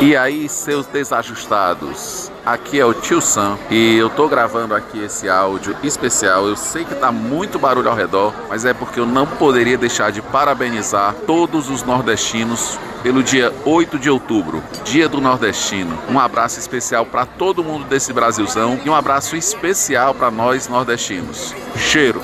E aí, seus desajustados? Aqui é o Tio Sam e eu tô gravando aqui esse áudio especial. Eu sei que tá muito barulho ao redor, mas é porque eu não poderia deixar de parabenizar todos os nordestinos pelo dia 8 de outubro, Dia do Nordestino. Um abraço especial para todo mundo desse Brasilzão e um abraço especial para nós nordestinos. Cheiro.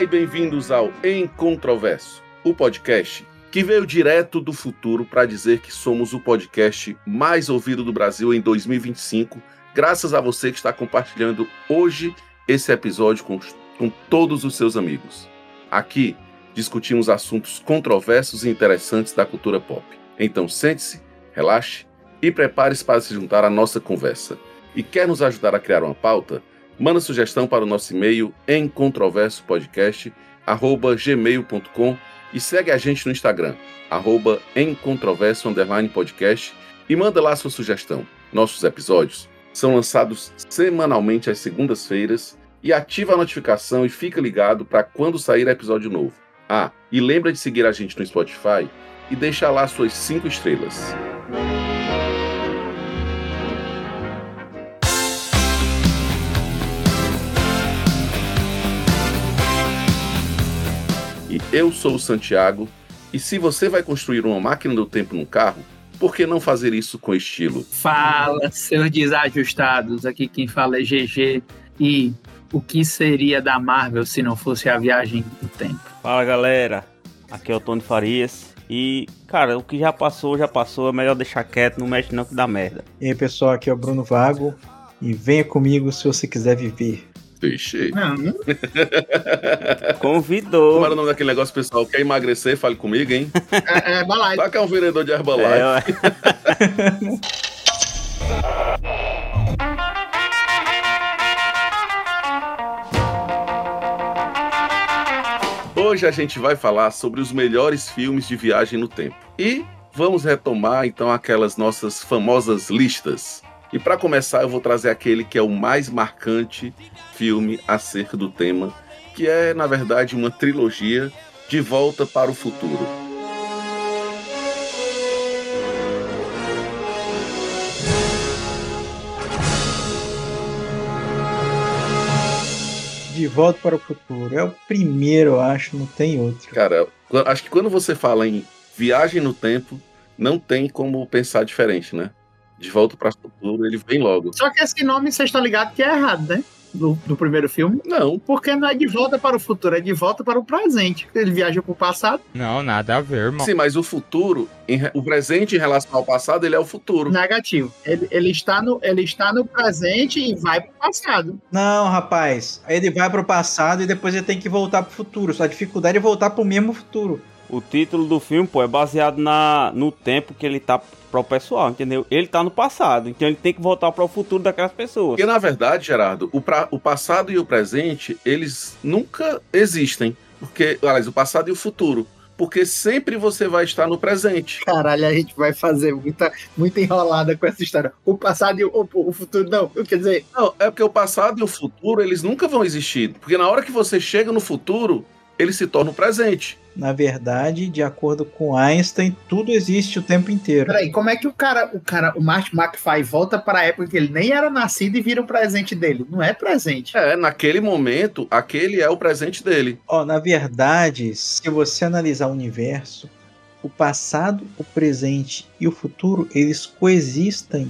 E bem-vindos ao Em Controverso, o podcast que veio direto do futuro para dizer que somos o podcast mais ouvido do Brasil em 2025, graças a você que está compartilhando hoje esse episódio com, com todos os seus amigos. Aqui discutimos assuntos controversos e interessantes da cultura pop. Então sente-se, relaxe e prepare-se para se juntar à nossa conversa. E quer nos ajudar a criar uma pauta? Manda sugestão para o nosso e-mail em controversopodcast@gmail.com e segue a gente no Instagram arroba em podcast e manda lá sua sugestão. Nossos episódios são lançados semanalmente às segundas-feiras e ativa a notificação e fica ligado para quando sair episódio novo. Ah, e lembra de seguir a gente no Spotify e deixar lá suas cinco estrelas. Eu sou o Santiago e se você vai construir uma máquina do tempo num carro, por que não fazer isso com estilo? Fala, seus desajustados. Aqui quem fala é GG. E o que seria da Marvel se não fosse a viagem do tempo? Fala galera, aqui é o Tony Farias. E, cara, o que já passou, já passou. É melhor deixar quieto, não mexe não que dá merda. E aí, pessoal, aqui é o Bruno Vago. E venha comigo se você quiser viver. Fechei. Não. Convidou. Como era o nome daquele negócio, pessoal? Quer emagrecer? Fale comigo, hein? É, é Herbalife. Só que é um vendedor de Herbalife. É, Hoje a gente vai falar sobre os melhores filmes de viagem no tempo. E vamos retomar então aquelas nossas famosas listas. E para começar, eu vou trazer aquele que é o mais marcante filme acerca do tema, que é, na verdade, uma trilogia de volta para o futuro. De volta para o futuro. É o primeiro, eu acho, não tem outro. Cara, acho que quando você fala em viagem no tempo, não tem como pensar diferente, né? De volta para o futuro, ele vem logo. Só que esse nome, você está ligado que é errado, né? Do, do, primeiro filme? Não. Porque não é de volta para o futuro, é de volta para o presente. Ele viaja para o passado. Não, nada a ver, irmão. Sim, mas o futuro, em, o presente em relação ao passado, ele é o futuro. Negativo. Ele, ele, está, no, ele está no presente e vai para o passado. Não, rapaz. Ele vai para o passado e depois ele tem que voltar para o futuro. Só a dificuldade é voltar para o mesmo futuro. O título do filme, pô, é baseado na, no tempo que ele tá para o pessoal, entendeu? Ele tá no passado, então ele tem que voltar para o futuro daquelas pessoas. Porque na verdade, Gerardo, o, pra, o passado e o presente, eles nunca existem. Porque, aliás, o passado e o futuro porque sempre você vai estar no presente. Caralho, a gente vai fazer muita, muita enrolada com essa história. O passado e o, o, futuro, não, quer dizer... Não, é porque o passado e o futuro, eles nunca vão existir. Porque na hora que você chega no futuro, ele se torna o presente na verdade, de acordo com Einstein, tudo existe o tempo inteiro. Peraí, como é que o cara, o cara, o Martin McFly volta para a época que ele nem era nascido e vira o presente dele? Não é presente. É, naquele momento, aquele é o presente dele. Ó, oh, na verdade, se você analisar o universo, o passado, o presente e o futuro, eles coexistem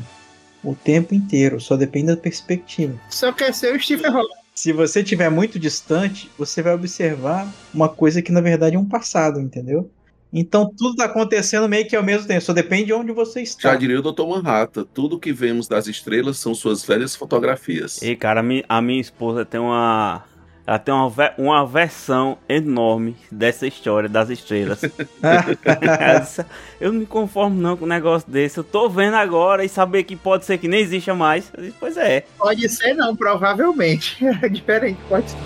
o tempo inteiro, só depende da perspectiva. Só quer ser o Stephen Hawking se você estiver muito distante, você vai observar uma coisa que na verdade é um passado, entendeu? Então tudo está acontecendo meio que ao mesmo tempo, só depende de onde você está. Já diria o Dr. Manhattan, tudo que vemos das estrelas são suas velhas fotografias. E cara, a minha esposa tem uma ela tem uma, uma versão enorme dessa história das estrelas. eu não me conformo não com um negócio desse. Eu tô vendo agora e saber que pode ser que nem exista mais. Disse, pois é. Pode ser não, provavelmente. É diferente, pode ser.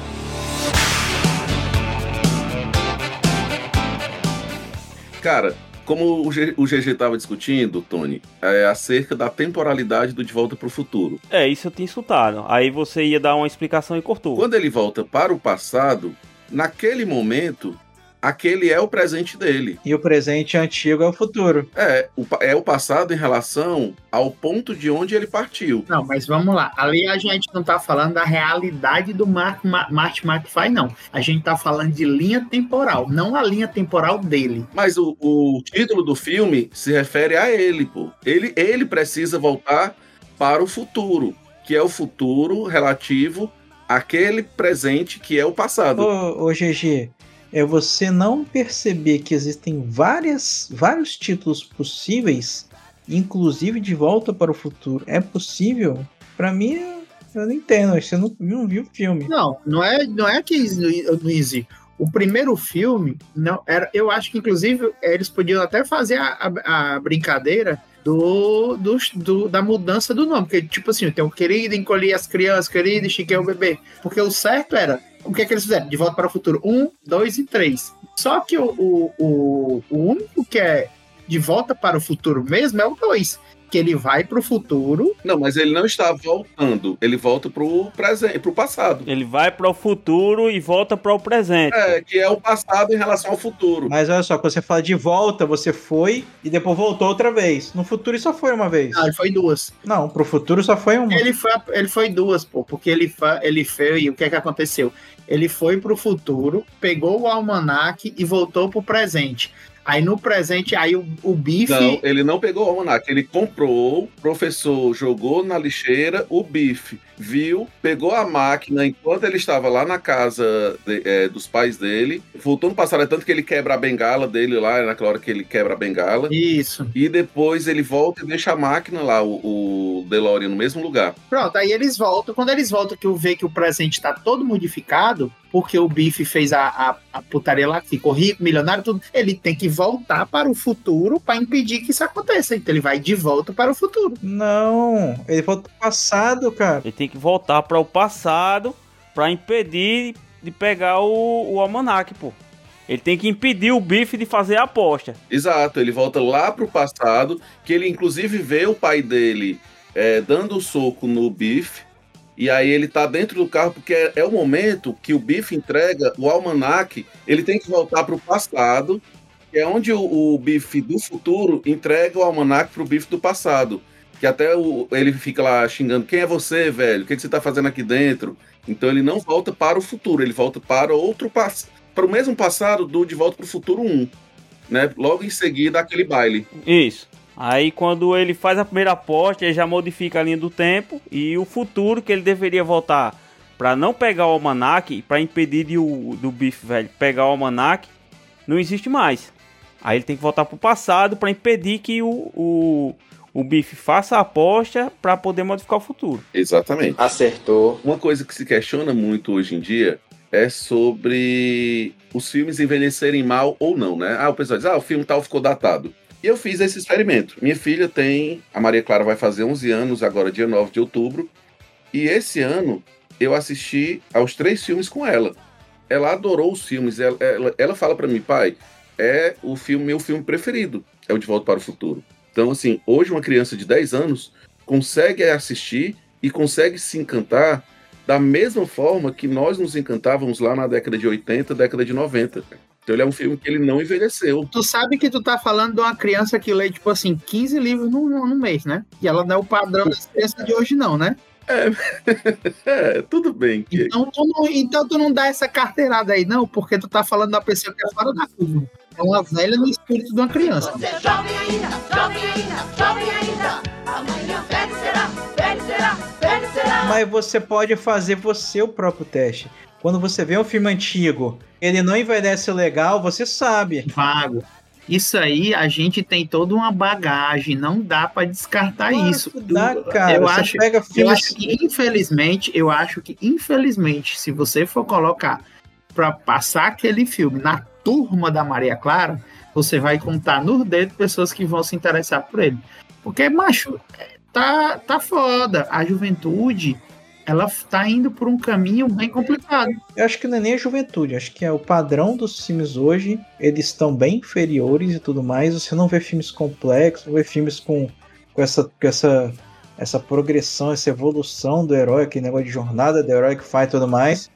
Cara, como o, G, o GG estava discutindo, Tony, é acerca da temporalidade do De Volta para o Futuro. É, isso eu tinha escutado. Aí você ia dar uma explicação e cortou. Quando ele volta para o passado, naquele momento, aquele é o presente dele. E o presente antigo é o futuro. É, o, é o passado em relação ao ponto de onde ele partiu. Não, mas vamos lá. Ali a gente não tá falando da realidade do Mark, Marty McFly, não. A gente tá falando de linha temporal, não a linha temporal dele. Mas o, o título do filme se refere a ele, pô. Ele, ele precisa voltar para o futuro, que é o futuro relativo àquele presente que é o passado. Ô, ô GG, é você não perceber que existem várias, vários títulos possíveis, inclusive de Volta para o Futuro. É possível? Para mim, eu não entendo. Você não, não viu o filme. Não, não é, não é que não existe. O primeiro filme, não era, eu acho que inclusive eles podiam até fazer a, a, a brincadeira do, do, do, da mudança do nome. Porque, tipo assim, tem o querido encolher as crianças, querido chiquei o bebê. Porque o certo era o que é que eles fizeram? De Volta para o Futuro 1, 2 e 3. Só que o, o, o, o único que é De Volta para o Futuro mesmo é o 2 que ele vai pro futuro. Não, mas ele não está voltando. Ele volta pro presente, pro passado. Ele vai pro futuro e volta pro presente. É, que é o passado em relação ao futuro. Mas olha só, quando você fala de volta, você foi e depois voltou outra vez. No futuro só foi uma vez. Não, ele foi duas. Não, pro futuro só foi uma. Ele foi, ele foi duas, pô, porque ele, ele fez e o que é que aconteceu? Ele foi pro futuro, pegou o almanac e voltou pro presente. Aí no presente, aí o, o bife. Não, ele não pegou o almanac, ele comprou, o professor jogou na lixeira o bife, viu, pegou a máquina enquanto ele estava lá na casa de, é, dos pais dele, voltou no passado, é tanto que ele quebra a bengala dele lá, é naquela hora que ele quebra a bengala. Isso. E depois ele volta e deixa a máquina lá, o, o DeLorean, no mesmo lugar. Pronto, aí eles voltam. Quando eles voltam, que eu vejo que o presente está todo modificado, porque o Biff fez a, a, a, putaria lá, ficou rico, milionário, tudo. Ele tem que voltar para o futuro para impedir que isso aconteça. Então ele vai de volta para o futuro. Não, ele volta para o passado, cara. Ele tem que voltar para o passado para impedir de pegar o, o almanac, pô. Ele tem que impedir o Biff de fazer a aposta. Exato, ele volta lá pro passado, que ele inclusive vê o pai dele é, dando o soco no Biff e aí ele tá dentro do carro porque é, é o momento que o Biff entrega o almanac. Ele tem que voltar para o passado, que é onde o, o Biff do futuro entrega o almanac pro Biff do passado. Que até o, ele fica lá xingando: Quem é você, velho? O que, que você tá fazendo aqui dentro? Então ele não volta para o futuro, ele volta para outro passado. Para o mesmo passado do De Volta para o Futuro 1. Né? Logo em seguida, aquele baile. Isso. Aí quando ele faz a primeira aposta, ele já modifica a linha do tempo e o futuro que ele deveria voltar para não pegar o almanac, para impedir de o, do Biff velho pegar o almanac, não existe mais. Aí ele tem que voltar para o passado para impedir que o, o, o Biff faça a aposta para poder modificar o futuro. Exatamente. Acertou. Uma coisa que se questiona muito hoje em dia é sobre os filmes envelhecerem mal ou não, né? Ah, o pessoal diz, ah, o filme tal ficou datado. E eu fiz esse experimento. Minha filha tem. A Maria Clara vai fazer 11 anos, agora dia 9 de outubro. E esse ano eu assisti aos três filmes com ela. Ela adorou os filmes. Ela, ela, ela fala para mim, pai, é o filme, meu filme preferido. É o De Volta para o Futuro. Então, assim, hoje uma criança de 10 anos consegue assistir e consegue se encantar da mesma forma que nós nos encantávamos lá na década de 80, década de 90. Então ele é um filme que ele não envelheceu. Tu sabe que tu tá falando de uma criança que lê, tipo assim, 15 livros no, no mês, né? E ela não é o padrão da criança de hoje, não, né? É, é tudo bem. Então, tu não, então tu não dá essa carteirada aí, não, porque tu tá falando da pessoa que é fora da curva. É uma velha no espírito de uma criança. Você é jovem ainda, jovem ainda, jovem ainda. Amanhã velho será, velho será, velho será. Mas você pode fazer você o próprio teste. Quando você vê um filme antigo, ele não envelhece legal, você sabe. Vago. Isso aí a gente tem toda uma bagagem, não dá para descartar Nossa, isso. Dá, cara. Eu acho, eu acho que infelizmente, eu acho que infelizmente, se você for colocar para passar aquele filme na turma da Maria Clara, você vai contar nos dedos pessoas que vão se interessar por ele. Porque, macho, tá, tá foda. A juventude ela tá indo por um caminho bem complicado. Eu acho que não é nem a juventude, acho que é o padrão dos filmes hoje, eles estão bem inferiores e tudo mais. Você não vê filmes complexos, não vê filmes com, com essa, com essa, essa progressão, essa evolução do herói, aquele negócio de jornada do herói que faz e tudo mais.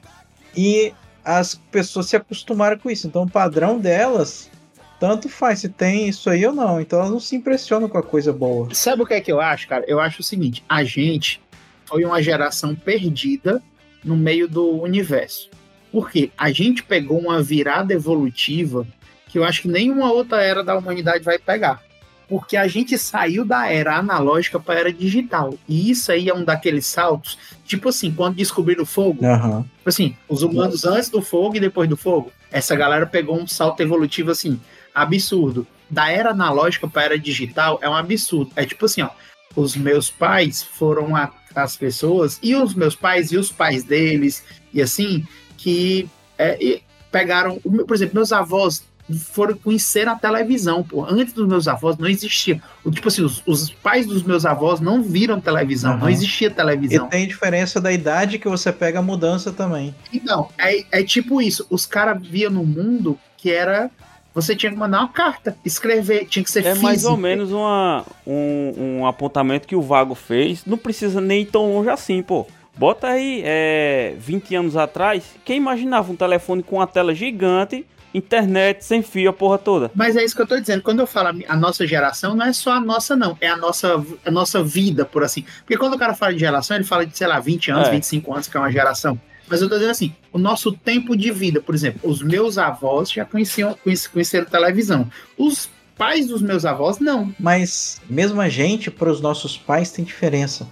E as pessoas se acostumaram com isso. Então o padrão delas tanto faz se tem isso aí ou não. Então elas não se impressionam com a coisa boa. Sabe o que é que eu acho, cara? Eu acho o seguinte: a gente foi uma geração perdida no meio do universo. Porque a gente pegou uma virada evolutiva que eu acho que nenhuma outra era da humanidade vai pegar. Porque a gente saiu da era analógica para a era digital. E isso aí é um daqueles saltos, tipo assim, quando descobriram o fogo. Uhum. Tipo assim, os humanos antes do fogo e depois do fogo. Essa galera pegou um salto evolutivo assim, absurdo. Da era analógica para a era digital é um absurdo. É tipo assim, ó, os meus pais foram a, as pessoas, e os meus pais e os pais deles, e assim, que é, e pegaram, por exemplo, meus avós foram conhecer a televisão, pô. Antes dos meus avós não existia. Tipo assim, os, os pais dos meus avós não viram televisão, uhum. não existia televisão. E tem diferença da idade que você pega a mudança também. Então, é, é tipo isso. Os caras viam no mundo que era você tinha que mandar uma carta, escrever, tinha que ser É físico. mais ou menos uma, um, um apontamento que o Vago fez. Não precisa nem ir tão longe assim, pô. Bota aí, é, 20 anos atrás, quem imaginava um telefone com uma tela gigante, internet sem fio, a porra toda? Mas é isso que eu tô dizendo. Quando eu falo a nossa geração, não é só a nossa, não. É a nossa, a nossa vida, por assim. Porque quando o cara fala de geração, ele fala de, sei lá, 20 anos, é. 25 anos, que é uma geração. Mas eu tô dizendo assim, o nosso tempo de vida, por exemplo, os meus avós já conheciam, conheceram televisão. Os pais dos meus avós, não. Mas mesmo a gente, para os nossos pais, tem diferença.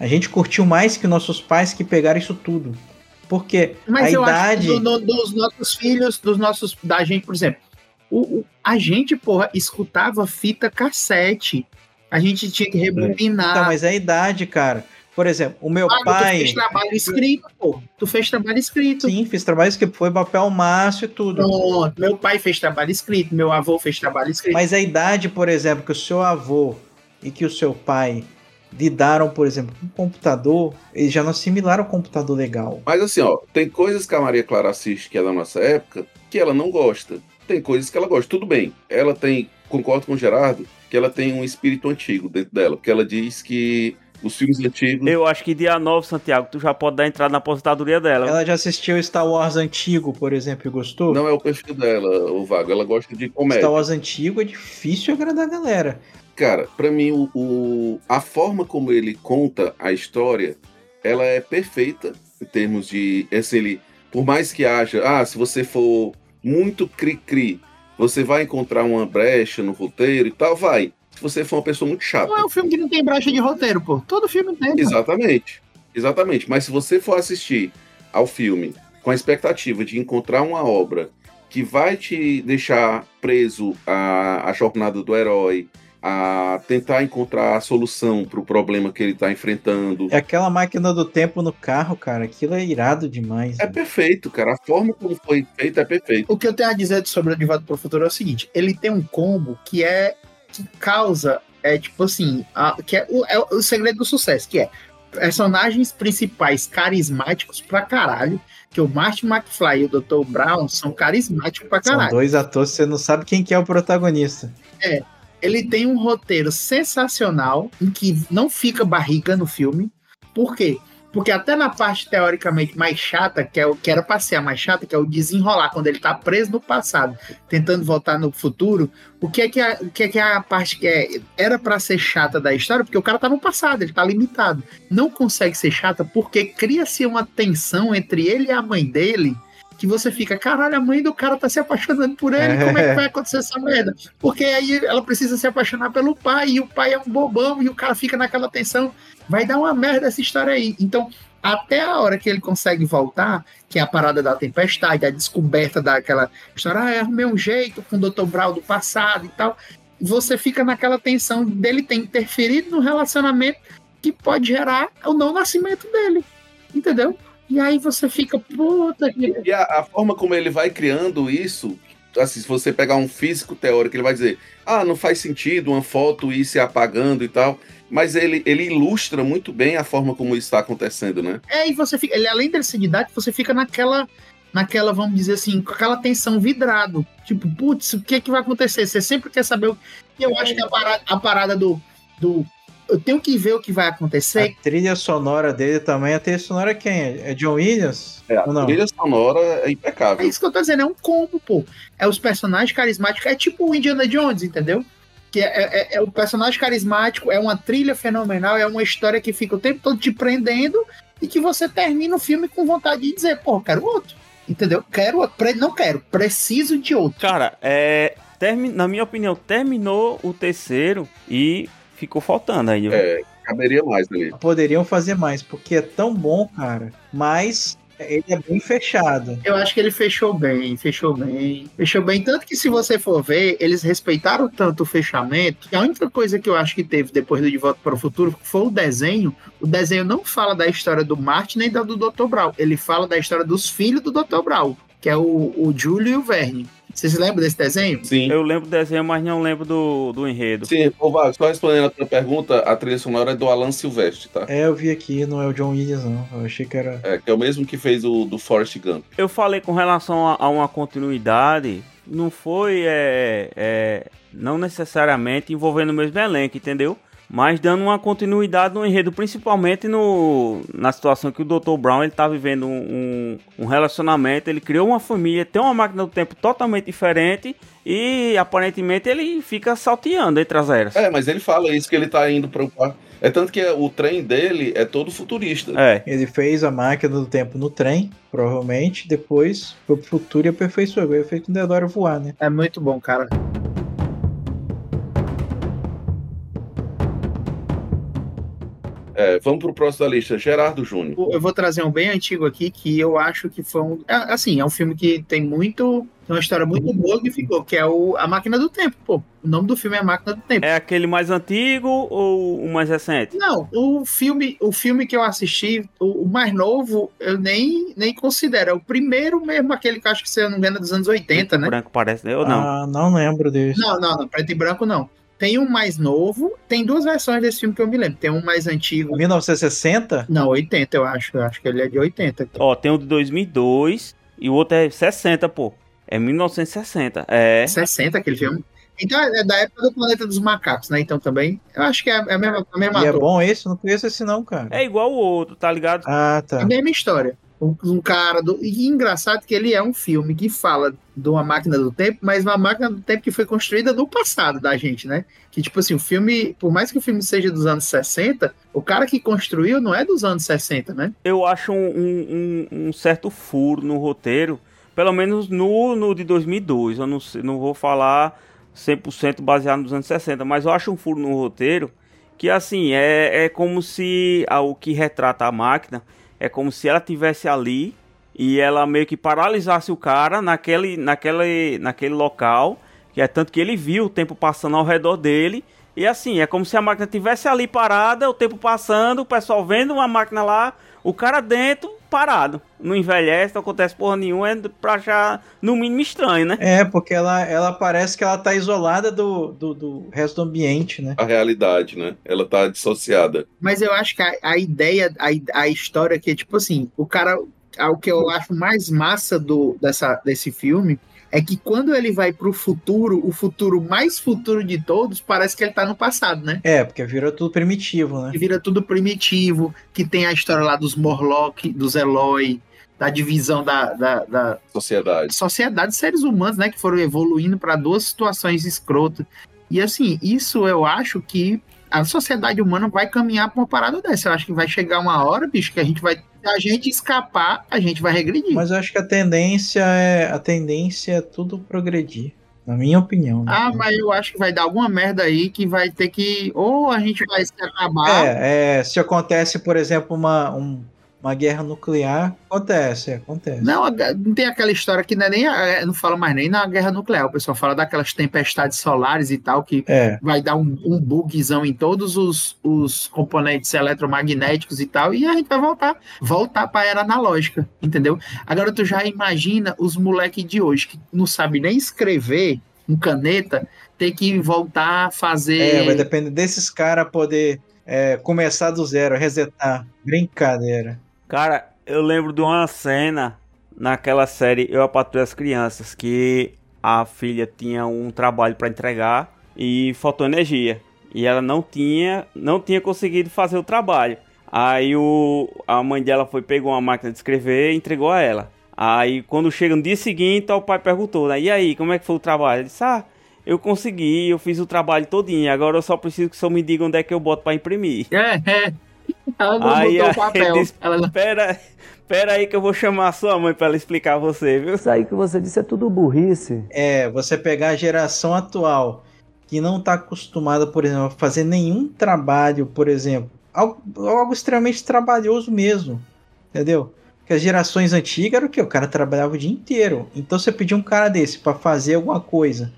A gente curtiu mais que nossos pais que pegaram isso tudo. Porque Mas a eu idade. Acho do, dos nossos filhos, dos nossos. Da gente, por exemplo, o, o, a gente, porra, escutava fita cassete. A gente tinha que rebobinar. Então, mas é a idade, cara. Por exemplo, o meu ah, pai. Tu fez trabalho escrito, pô. Tu fez trabalho escrito. Sim, fiz trabalho escrito. Foi papel maço e tudo. Pronto. Meu pai fez trabalho escrito, meu avô fez trabalho escrito. Mas a idade, por exemplo, que o seu avô e que o seu pai lidaram, por exemplo, com um computador, eles já não assimilaram o computador legal. Mas assim, ó, tem coisas que a Maria Clara assiste que é da nossa época que ela não gosta. Tem coisas que ela gosta. Tudo bem. Ela tem, concordo com o Gerardo, que ela tem um espírito antigo dentro dela, porque ela diz que os filmes antigos. Eu acho que dia 9, Santiago, tu já pode dar entrada na aposentadoria dela. Ela já assistiu Star Wars antigo, por exemplo, e gostou? Não é o perfil dela, o Vago. Ela gosta de comédia. Star Wars antigo é difícil agradar a galera. Cara, para mim, o, o, a forma como ele conta a história, ela é perfeita em termos de. Assim, ele, por mais que haja. Ah, se você for muito cri-cri, você vai encontrar uma brecha no roteiro e tal, vai se você for uma pessoa muito chata. Não é um filme que não tem brecha de roteiro, pô. Todo filme tem. Exatamente. Exatamente. Mas se você for assistir ao filme com a expectativa de encontrar uma obra que vai te deixar preso à, à jornada do herói, a tentar encontrar a solução para o problema que ele está enfrentando. É aquela máquina do tempo no carro, cara. Aquilo é irado demais. É né? perfeito, cara. A forma como foi feita é perfeita. O que eu tenho a dizer sobre o Volta para o Futuro é o seguinte: ele tem um combo que é que causa, é tipo assim, a, que é o, é o segredo do sucesso, que é personagens principais carismáticos pra caralho, que o Martin McFly e o Dr. Brown são carismáticos pra caralho. São dois atores, você não sabe quem que é o protagonista. É, ele tem um roteiro sensacional, em que não fica barriga no filme, por quê? Porque até na parte teoricamente mais chata, que é o que era pra ser a mais chata, que é o desenrolar, quando ele tá preso no passado, tentando voltar no futuro, o que é que é, o que é, que é a parte que é, era para ser chata da história? Porque o cara tá no passado, ele tá limitado. Não consegue ser chata porque cria-se uma tensão entre ele e a mãe dele que você fica, caralho, a mãe do cara tá se apaixonando por ele, como é que vai acontecer essa merda? Porque aí ela precisa se apaixonar pelo pai, e o pai é um bobão, e o cara fica naquela tensão vai dar uma merda essa história aí. Então, até a hora que ele consegue voltar, que é a parada da tempestade, a descoberta daquela história, ah, arrumei um jeito com o Dr. Brown do passado e tal, você fica naquela tensão dele ter interferido no relacionamento que pode gerar o não nascimento dele. Entendeu? E aí você fica, puta que. E a, a forma como ele vai criando isso, assim, se você pegar um físico teórico, ele vai dizer, ah, não faz sentido uma foto ir se apagando e tal. mas ele, ele ilustra muito bem a forma como isso está acontecendo, né? É, e você fica. Ele, além dele ser didático, você fica naquela. Naquela, vamos dizer assim, com aquela tensão vidrado. Tipo, putz, o que é que vai acontecer? Você sempre quer saber o. E eu acho que a parada, a parada do, do eu tenho que ver o que vai acontecer. A trilha sonora dele também, a trilha sonora é quem? É John Williams? É, a não? trilha sonora é impecável. É isso que eu tô dizendo, é um combo, pô. É os personagens carismáticos, é tipo o Indiana Jones, entendeu? Que é, é, é o personagem carismático, é uma trilha fenomenal, é uma história que fica o tempo todo te prendendo e que você termina o filme com vontade de dizer, pô, quero outro. Entendeu? Quero, não quero, preciso de outro. Cara, é, termi, na minha opinião, terminou o terceiro e ficou faltando aí. É, caberia mais ali. Poderiam fazer mais, porque é tão bom, cara. Mas ele é bem fechado. Eu acho que ele fechou bem, fechou bem. Fechou bem. Tanto que se você for ver, eles respeitaram tanto o fechamento. Que a única coisa que eu acho que teve depois do De Volta para o Futuro foi o desenho. O desenho não fala da história do Martin nem da do Dr. Brown. Ele fala da história dos filhos do Dr. Brown, que é o, o Júlio e o Verne. Você se lembra desse desenho? Sim. Eu lembro do desenho, mas não lembro do, do enredo. Sim, ô Vago, só respondendo a tua pergunta, a trilha sonora é do Alan Silvestre, tá? É, eu vi aqui, não é o John Williams, não. Eu achei que era. É, que é o mesmo que fez o do Forrest Gump. Eu falei com relação a, a uma continuidade, não foi, é, é, não necessariamente envolvendo o mesmo elenco, entendeu? Mas dando uma continuidade no enredo, principalmente no, na situação que o Dr. Brown ele tá vivendo um, um, relacionamento, ele criou uma família, tem uma máquina do tempo totalmente diferente e aparentemente ele fica salteando entre as eras. É, mas ele fala isso que ele tá indo para o é tanto que o trem dele é todo futurista. É. Ele fez a máquina do tempo no trem, provavelmente, depois foi pro futuro e aperfeiçoou. Ele fez com o Deodoro voar, né? É muito bom, cara. É, vamos pro próximo da lista, Gerardo Júnior. Eu vou trazer um bem antigo aqui que eu acho que foi um. é, Assim, é um filme que tem muito. Tem uma história muito boa que ficou, que é o A Máquina do Tempo, pô. O nome do filme é A Máquina do Tempo. É aquele mais antigo ou o mais recente? Não, o filme, o filme que eu assisti, o, o mais novo, eu nem, nem considero. É o primeiro mesmo, aquele que eu acho que, se eu não me engano, é dos anos 80, né? Branco parece, ou não? Ah, não lembro desse. Não, não, não, preto e branco não. Tem um mais novo, tem duas versões desse filme que eu me lembro. Tem um mais antigo. 1960? Não, 80, eu acho. Eu acho que ele é de 80. Ó, tem o de 2002 e o outro é 60, pô. É 1960. É. 60 aquele filme. Então é da época do Planeta dos Macacos, né? Então também. Eu acho que é a mesma, a mesma E é ator. bom esse? Não conheço esse não, cara. É igual o outro, tá ligado? Ah, É tá. a mesma história. Um, cara do. E engraçado que ele é um filme que fala de uma máquina do tempo, mas uma máquina do tempo que foi construída no passado da gente, né? Que, tipo assim, o filme, por mais que o filme seja dos anos 60, o cara que construiu não é dos anos 60, né? Eu acho um, um- um- certo furo no roteiro, pelo menos no, no de 2002. Eu não, não vou falar 100% baseado nos anos 60, mas eu acho um furo no roteiro que, assim, é, é como se ah, o que retrata a máquina é como se ela tivesse ali e ela meio que paralisasse o cara naquele, naquele, naquele local, que é tanto que ele viu o tempo passando ao redor dele. E assim, é como se a máquina tivesse ali parada, o tempo passando, o pessoal vendo uma máquina lá, o cara dentro parado. Não envelhece, não acontece porra nenhuma, é pra achar no mínimo estranho, né? É, porque ela, ela parece que ela tá isolada do, do, do resto do ambiente, né? A realidade, né? Ela tá dissociada. Mas eu acho que a, a ideia, a, a história que é tipo assim, o cara. O que eu acho mais massa do, dessa, desse filme é que quando ele vai pro futuro, o futuro mais futuro de todos, parece que ele tá no passado, né? É, porque virou tudo primitivo, né? Que vira tudo primitivo, que tem a história lá dos Morlock, dos Eloy, da divisão da, da, da Sociedade. sociedade de seres humanos, né? Que foram evoluindo para duas situações escrotas. E assim, isso eu acho que a sociedade humana vai caminhar para uma parada dessa. Eu acho que vai chegar uma hora, bicho, que a gente vai. Se a gente escapar, a gente vai regredir. Mas eu acho que a tendência é a tendência é tudo progredir, na minha opinião. né? Ah, mas eu acho que vai dar alguma merda aí que vai ter que. Ou a gente vai se acabar. É, é, se acontece, por exemplo, uma, um- uma guerra nuclear, acontece, acontece. Não, não tem aquela história que não é nem. a- é, Não fala mais nem na guerra nuclear. O pessoal fala daquelas tempestades solares e tal, que É, vai dar um, um bugzão em todos os, os componentes eletromagnéticos e tal, e a gente vai voltar, voltar para a era analógica, entendeu? Agora tu já imagina os moleques de hoje que não sabe nem escrever com caneta, ter que voltar a fazer. é, vai depender desses caras poder É, começar do zero, resetar. Brincadeira. Cara, eu lembro de uma cena naquela série Eu, a Patrulha as Crianças, que a filha tinha um trabalho para entregar e faltou energia. E ela não tinha, não tinha conseguido fazer o trabalho. Aí o, a mãe dela foi, pegou uma máquina de escrever e entregou a ela. Aí quando chega no dia seguinte, o pai perguntou, né? E aí, como é que foi o trabalho? Ele disse, ah, eu consegui, eu fiz o trabalho todinho. Agora eu só preciso que senhor me diga onde é que eu boto para imprimir. É, é. Ela não Aí, botou o papel. disse, Ela não- Pera, pera aí que eu vou chamar a sua mãe para ela explicar a você, viu? Isso aí que você disse é tudo burrice. É, você pegar a geração atual que não está acostumada, por exemplo, a fazer nenhum trabalho, por exemplo, algo, algo extremamente trabalhoso mesmo, entendeu? Porque as gerações antigas era o que? O cara trabalhava o dia inteiro. Então você pedir um cara desse para fazer alguma coisa,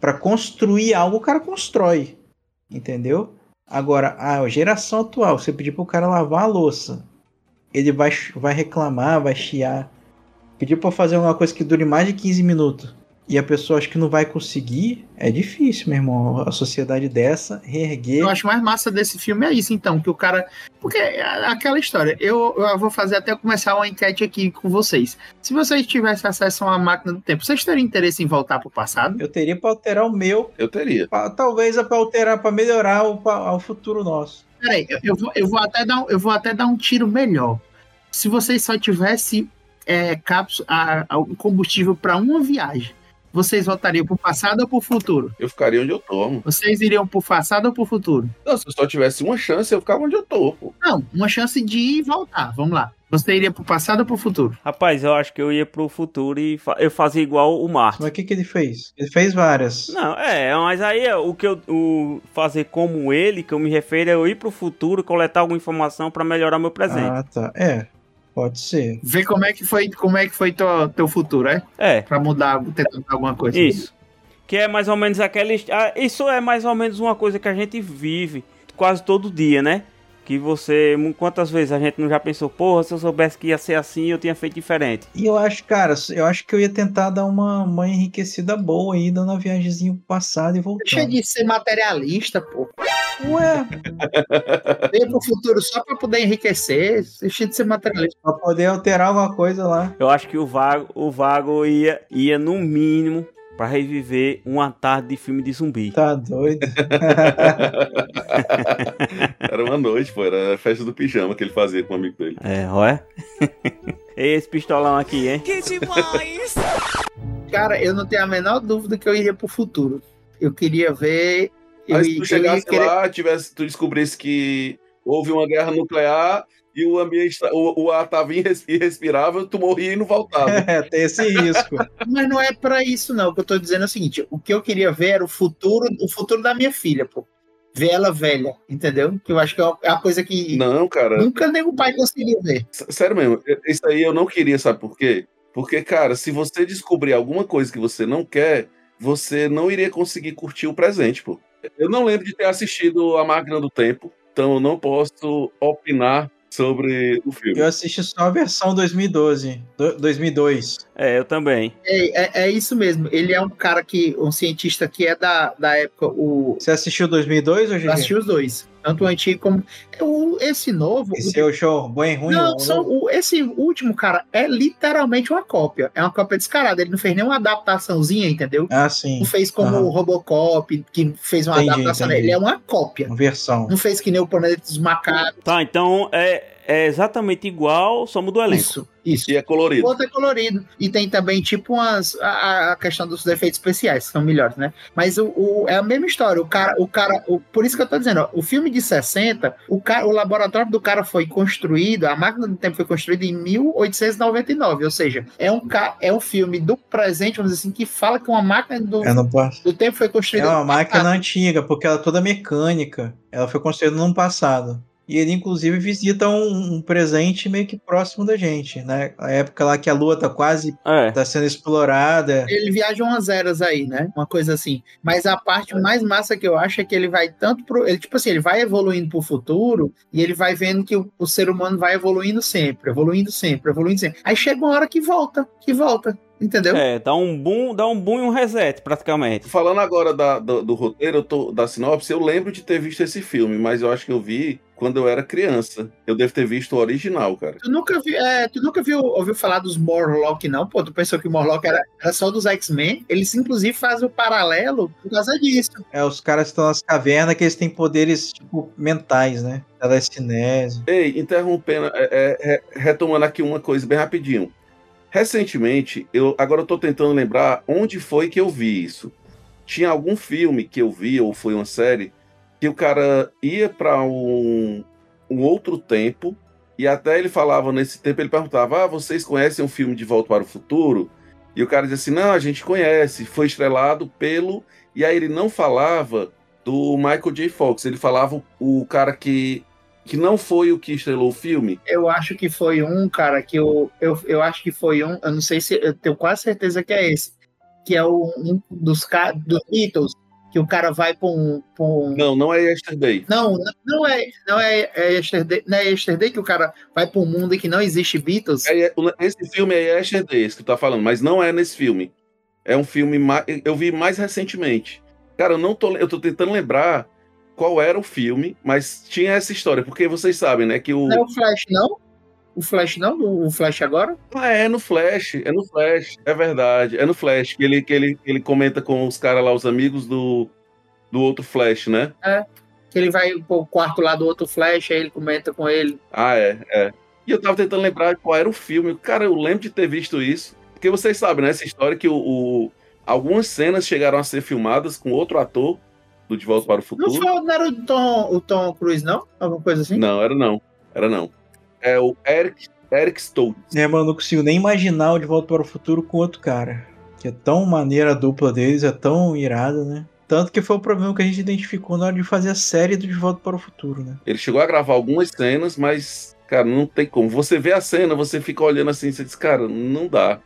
para construir algo, o cara constrói, entendeu? Agora, a geração atual, você pedir pro cara lavar a louça, ele vai, vai reclamar, vai chiar. Pedir pra fazer uma coisa que dure mais de 15 minutos e a pessoa acha que não vai conseguir, é difícil, meu irmão. A sociedade dessa, reerguer. Eu acho mais massa desse filme é isso, então, que o cara. Porque é aquela história, eu, eu vou fazer até começar uma enquete aqui com vocês. Se vocês tivessem acesso a uma máquina do tempo, vocês teriam interesse em voltar pro passado? Eu teria pra alterar o meu, Eu teria. pra- talvez é pra alterar, pra melhorar o, pa- o futuro nosso. Peraí, eu, eu, vou, eu, vou até dar, um- eu vou até dar um tiro melhor. Se vocês só tivessem é, cápsula, a, a- combustível para uma viagem, vocês voltariam pro passado ou pro futuro? Eu ficaria onde eu tô, mano. Vocês iriam pro passado ou pro futuro? Não, se eu só tivesse uma chance, eu ficava onde eu tô, pô. Não, uma chance de ir e voltar. Vamos lá. Você iria pro passado ou pro futuro? Rapaz, eu acho que eu ia pro futuro e fa- eu fazia igual o Martin. Mas o que, que ele fez? Ele fez várias. Não, é, mas aí é, o que eu o fazer como ele, que eu me refiro, é eu ir pro futuro, coletar alguma informação pra melhorar meu presente. Ah, tá. É, pode ser. Ver como é que foi, como é que foi teu, teu futuro, é? É, Pra mudar, tentar mudar alguma coisa. isso. Que é mais ou menos aquela. ah, Isso é mais ou menos uma coisa que a gente vive quase todo dia, né? Que você. Quantas vezes a gente não já pensou, porra, se eu soubesse que ia ser assim, eu tinha feito diferente. E eu acho, cara, eu acho que eu ia tentar dar uma, uma enriquecida boa aí, dando uma viagemzinha pro passado e voltando. Deixa de ser materialista, pô. Ué, Veio pro futuro só pra poder enriquecer. Deixa de ser materialista. pra poder alterar alguma coisa lá. Eu acho que o Vago, o Vago ia, ia no mínimo pra reviver uma tarde de filme de zumbi. Tá doido. Era uma noite, pô. Era a festa do pijama que ele fazia com o amigo dele. É, olha. Esse pistolão aqui, hein? Que demais! Cara, eu não tenho a menor dúvida que eu iria pro futuro. Eu queria ver. Eu, Aí se ia- tu eu chegasse querer- lá, tivesse, tu descobrisse que houve uma guerra nuclear e o ambiente, tá- o, o ar estava irrespirável, tu morria e não voltava. É, tem esse risco. Mas não é pra isso, não. O que eu tô dizendo é o seguinte: o que eu queria ver era o futuro, o futuro da minha filha, pô. Ver ela velha, entendeu? Que eu acho que é uma- coisa que Não, cara. nunca nem o pai conseguiu ver. Sério mesmo, isso aí eu não queria, sabe por quê? Porque, cara, se você descobrir alguma coisa que você não quer, você não iria conseguir curtir o presente, pô. Eu não lembro de ter assistido A Máquina do Tempo, então eu não posso opinar sobre o filme. Eu assisti só a versão 2012, do- 2002. É, eu também. É, é, é isso mesmo. Ele é um cara que, um cientista que é da, da época, o. Você assistiu 2002 ou assisti os dois. Tanto o antigo como. O, esse novo. Esse é o show bom e ruim? Não, ou são, não? o, esse último, cara, é literalmente uma cópia. É uma cópia descarada. Ele não fez nenhuma adaptaçãozinha, entendeu? Ah, sim. Não fez como Aham. o Robocop, que fez uma Entendi, adaptação. entendi. Ele é uma cópia. Uma versão. Não fez que nem o Planeta dos Macacos. Tá, então é, é exatamente igual, só muda o elenco. Isso, isso. E é O colorido. outro é colorido. E tem também, tipo, umas. A, a questão dos efeitos especiais, que são melhores, né? Mas o, o- é a mesma história. O cara, o cara. o- por isso que eu tô dizendo, ó, o filme de 60, o, cara, o laboratório do cara foi construído, a máquina do tempo foi construída em 1899. Ou seja, é um, é um filme do presente, vamos dizer assim, que fala que uma máquina do, Eu não posso. do tempo foi É construída. uma no máquina passado. antiga, porque ela é toda mecânica. Ela foi construída no passado. E ele, inclusive, visita um, um presente meio que próximo da gente, né? A época lá que a Lua tá quase É. tá sendo explorada. Ele viaja umas eras aí, né? Uma coisa assim. Mas a parte mais massa que eu acho é que ele vai tanto pro. Ele, tipo assim, ele vai evoluindo pro futuro e ele vai vendo que o, o ser humano vai evoluindo sempre, evoluindo sempre, evoluindo sempre. Aí chega uma hora que volta, que volta. Entendeu? É, dá um boom, dá um boom e um reset, praticamente. Falando agora da- do, do roteiro, eu tô- da sinopse, eu lembro de ter visto esse filme, mas eu acho que eu vi quando eu era criança. Eu devo ter visto o original, cara. Tu nunca, vi, é, tu nunca viu, ouviu falar dos Morlock, não? Pô, tu pensou que o Morlock era, era só dos X-Men? Eles, inclusive, fazem o paralelo por causa disso. É, os caras estão nas cavernas que eles têm poderes, tipo, mentais, né? Telecinese. Ei, interrompendo, é, é, é, retomando aqui uma coisa bem rapidinho. Recentemente, eu agora eu tô tentando lembrar onde foi que eu vi isso. Tinha algum filme que eu vi, ou foi uma série, que o cara ia para um, um outro tempo, e até ele falava nesse tempo, ele perguntava: Ah, vocês conhecem um filme de Volta para o Futuro? E o cara dizia assim: Não, a gente conhece, foi estrelado pelo. E aí ele não falava do Michael J. Fox, ele falava o, cara que que não foi o que estrelou o filme. Eu acho que foi um, cara, que eu, eu, eu acho que foi um, eu não sei se, eu tenho quase certeza que é esse, que é o, um dos, dos Beatles, que o cara vai pra um... um- Não, não é Yesterday. Não, não- não é, não é, é yesterday, não é yesterday que o cara vai para um mundo em que não existe Beatles. É, esse filme é Yesterday, esse que tu tá falando, mas não é nesse filme. É um filme mais, eu vi mais recentemente. Cara, eu não tô, eu tô tentando lembrar qual era o filme, mas tinha essa história, porque vocês sabem, né, que o Não é o Flash, não? O Flash não? O Flash agora? Ah, é no Flash, é no Flash, é verdade, é no Flash que ele que ele, ele comenta com os caras lá, os amigos do do outro Flash, né? Que ele vai pro quarto lá do outro Flash, aí ele comenta com ele. Ah, é, é. E eu tava tentando lembrar qual era o filme. Cara, eu lembro de ter visto isso. Porque vocês sabem, né? Essa história que o, o- algumas cenas chegaram a ser filmadas com outro ator do De Volta para o Não, Futuro. foi, não era o Tom, o Tom Cruise, não? Alguma coisa assim? Não, era não. Era não. É o Eric, Eric Stoltz. É, mano, não consigo nem imaginar o De Volta para o Futuro com outro cara. Que é tão maneira a dupla deles, é tão irada, né? Tanto que foi o problema que a gente identificou na hora de fazer a série do De Volta para o Futuro, né? Ele chegou a gravar algumas cenas, mas, cara, não tem como. Você vê a cena, você fica olhando assim, você diz, cara, não dá.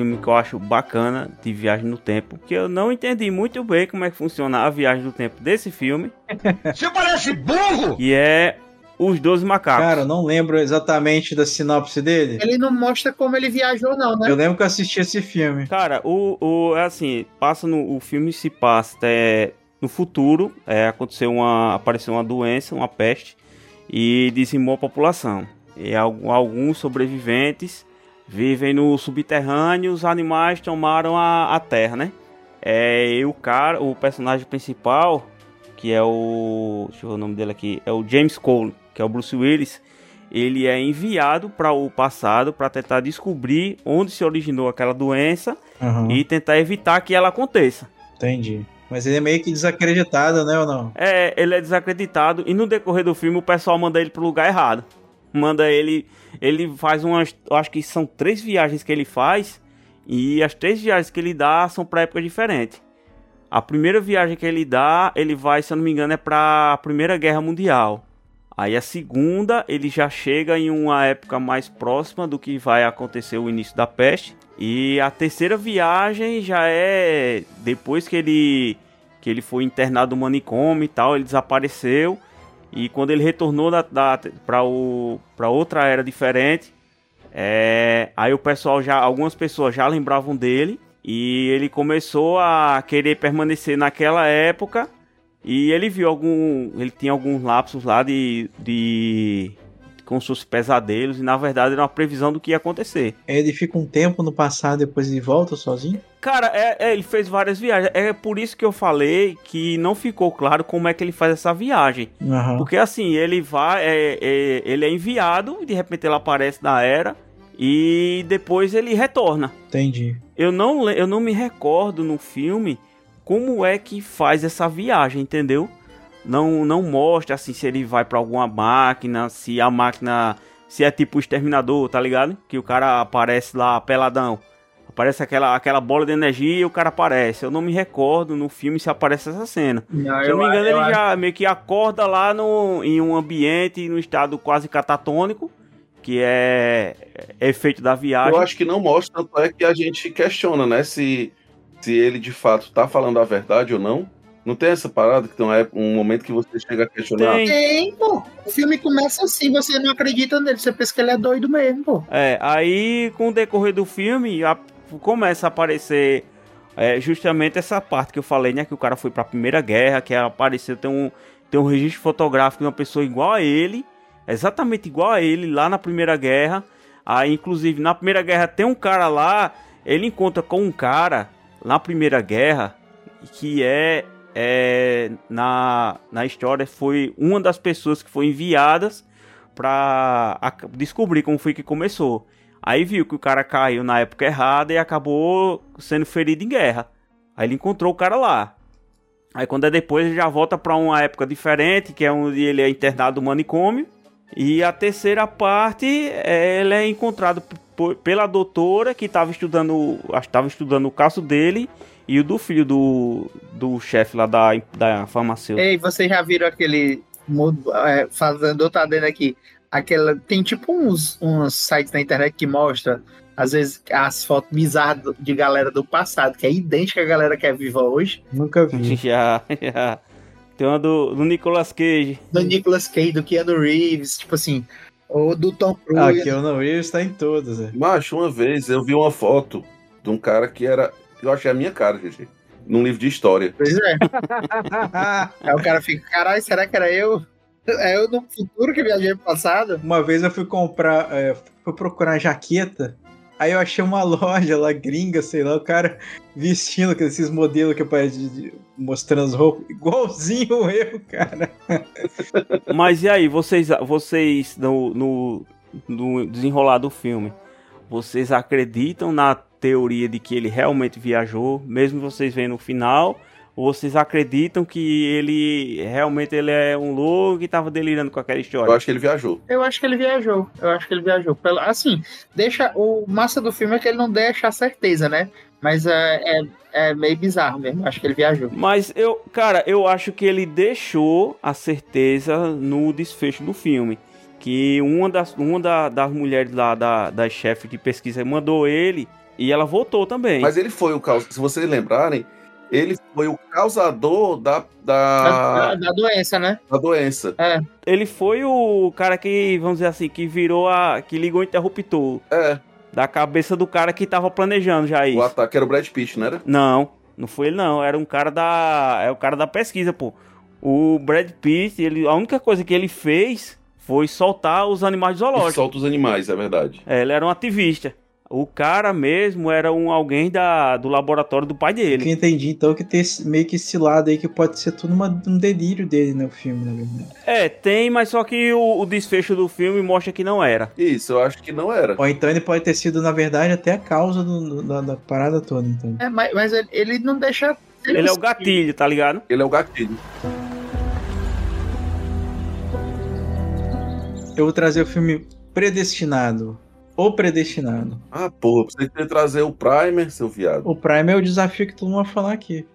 Filme que eu acho bacana de viagem no tempo, que eu não entendi muito bem como é que funciona a viagem no tempo desse filme, Você parece burro! que é Os Doze Macacos. Cara, eu não lembro exatamente da sinopse dele. Ele não mostra como ele viajou, não, né? Eu lembro que eu assisti esse filme. Cara, o, o é assim, passa no o filme se passa é, no futuro, é, aconteceu uma apareceu uma doença, uma peste e dizimou a população. E al- alguns sobreviventes vivem no subterrâneo, os animais tomaram a, a terra, né? É, e o cara, o personagem principal, que é o, deixa eu ver o nome dele aqui, é o James Cole, que é o Bruce Willis, ele é enviado para o passado para tentar descobrir onde se originou aquela doença Aham, e tentar evitar que ela aconteça. entendi. Mas ele é meio que desacreditado, né, ou não? É, ele é desacreditado e no decorrer do filme o pessoal manda ele pro lugar errado. Manda ele, ele faz umas, acho que são três viagens que ele faz e as três viagens que ele dá são para épocas diferentes. A primeira viagem que ele dá, ele vai, se eu não me engano, é para a Primeira Guerra Mundial. Aí a segunda, ele já chega em uma época mais próxima do que vai acontecer o início da peste. E a terceira viagem já é depois que ele que ele foi internado no manicômio e tal, ele desapareceu. E quando ele retornou para outra era diferente, é, aí o pessoal já, algumas pessoas já lembravam dele e ele começou a querer permanecer naquela época e ele viu algum, ele tinha alguns lapsos lá de, de como se fosse pesadelos e na verdade era uma previsão do que ia acontecer. Ele fica um tempo no passado depois ele volta sozinho? Cara, é, é, ele fez várias viagens. É por isso que eu falei que não ficou claro como é que ele faz essa viagem. Aham. Porque assim, ele vai, é, é, ele é enviado, e de repente ele aparece na era e depois ele retorna. Entendi. Eu não, eu não me recordo no filme como é que faz essa viagem, entendeu? Não, não mostra assim se ele vai pra alguma máquina, se a máquina, se é tipo o exterminador, tá ligado? Que o cara aparece lá peladão. Parece aquela, aquela bola de energia e o cara aparece. Eu não me recordo no filme se aparece essa cena. Não, Se eu não me engano, eu ele já meio que acorda lá no, em um ambiente, no estado quase catatônico, que é, é efeito da viagem. Eu acho que não mostra, tanto é que a gente questiona, né? Se, se ele de fato tá falando a verdade ou não. Não tem essa parada que tem uma época- um momento que você chega a questionar. Tem. Tem, pô. O filme começa assim, você não acredita nele, você pensa que ele é doido mesmo, pô. É, aí com o decorrer do filme a- começa a aparecer é, justamente essa parte que eu falei, né? Que o cara foi pra Primeira Guerra, que apareceu, tem um, tem um registro fotográfico de uma pessoa igual a ele, exatamente igual a ele lá na Primeira Guerra. Aí, inclusive, na Primeira Guerra tem um cara lá, ele encontra com um cara na Primeira Guerra que é, é na, na história foi uma das pessoas que foi enviadas ac- descobrir como foi que começou. Aí viu que o cara caiu na época errada e acabou sendo ferido em guerra. Aí ele encontrou o cara lá. Aí quando é depois ele já volta pra uma época diferente, que é onde ele é internado no manicômio. E a terceira parte, ele é encontrado pela doutora que estava estudando, estava estudando o caso dele e o do filho do, do chefe lá da, da farmacêutica. Ei, vocês já viram aquele. É, fazendo outra adendo aqui. Aquela, tem tipo uns, uns sites na internet que mostra, às vezes, as fotos bizarras de galera do passado, que é idêntica à galera que é viva hoje. Nunca vi. Já, já. Tem uma do, do Nicolas Cage. Do Nicolas Cage, do Keanu Reeves, tipo assim. Ou do Tom Ah, Cruise. que eu não vi, está em todas. é. Macho, uma vez eu vi uma foto de um cara que era. Eu achei a minha cara, GG. Num livro de história. Pois é. Aí o cara fica, caralho, será que era eu? É eu no futuro que viajei pro passado? Uma vez eu fui comprar, é, fui procurar jaqueta, aí eu achei uma loja lá, gringa, sei lá, o cara vestindo com esses modelos que de- mostrando as roupas, igualzinho eu, cara. Mas e aí, vocês, vocês no, no, no desenrolar do filme, vocês acreditam na teoria de que ele realmente viajou, mesmo vocês vendo no final? Ou vocês acreditam que ele realmente ele é um louco e tava delirando com aquela Eu história? acho que ele viajou. Eu acho que ele viajou. Eu acho que ele viajou. Assim, deixa. O massa do filme é que ele não deixa a certeza, né? Mas é, é, é meio bizarro mesmo. Acho que ele viajou. Mas eu, cara, eu acho que ele deixou a certeza no desfecho do filme. Que uma das, uma da- das mulheres lá, da, das chefes de pesquisa, mandou ele e ela voltou também. Mas ele foi o caus... Se vocês lembrarem, ele foi o causador da, Da, da, da doença, né? da doença. Ele foi o cara que, vamos dizer assim, que virou a. que ligou o interruptor É, da cabeça do cara que tava planejando já o isso. ataque era o Brad Pitt, não era? Não, não foi ele não, era um cara da. É o cara da pesquisa, pô. O Brad Pitt, ele, a única coisa que ele fez foi soltar os animais zoológicos. solta os animais, é verdade. É, ele era um ativista. O cara mesmo era um alguém da, do laboratório do pai O que dele. eu entendi, então, que tem esse- meio que esse lado aí que pode ser tudo uma- um delírio dele no filme, na verdade. É, tem, mas só que o, o desfecho do filme mostra que não era. Isso, eu acho que não era. Ou então ele pode ter sido, na verdade, até a causa do- da, da parada toda, então. É, mas, mas ele, ele não deixa. Ele é o gatilho, tá ligado? Ele é o gatilho. Eu vou trazer o filme Predestinado. O Predestinado. Ah, porra, você queria trazer o Primer, seu viado. O Prime é o desafio que todo mundo vai falar aqui.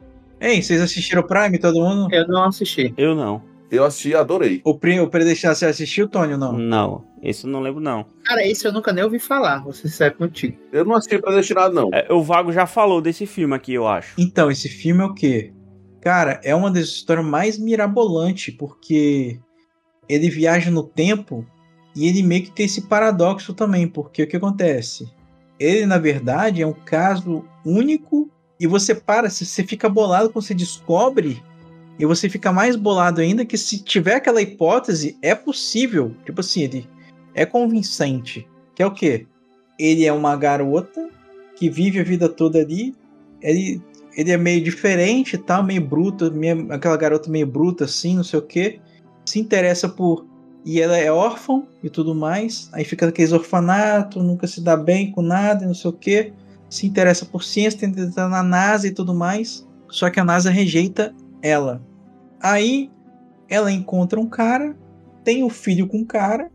Ei, vocês assistiram o Prime, todo mundo? Eu não assisti. Eu não. Eu assisti e adorei. O, Pri- o Predestinado, você assistiu, Tony, ou não? Não, esse eu não lembro não. Cara, esse eu nunca nem ouvi falar, vou ser sério contigo. Eu não assisti Predestinado, não. É, o Vago já falou desse filme aqui, eu acho. Então, esse filme é o quê? Cara, é uma das histórias mais mirabolantes, porque ele viaja no tempo e ele meio que tem esse paradoxo também, porque o que acontece? Ele, na verdade, é um caso único e você para, você fica bolado quando você descobre, e você fica mais bolado ainda que se tiver aquela hipótese, é possível. Tipo assim, ele é convincente. Que é o quê? Ele é uma garota que vive a vida toda ali, ele ele é meio diferente tal, meio bruto, meio- aquela garota meio bruta assim, não sei o que. Se interessa por. E ela é órfã e tudo mais. Aí fica aqueles orfanato, nunca se dá bem com nada, e não sei o que. Se interessa por ciência, tenta entrar na NASA e tudo mais. Só que a NASA rejeita ela. Aí ela encontra um cara, tem o filho com o cara.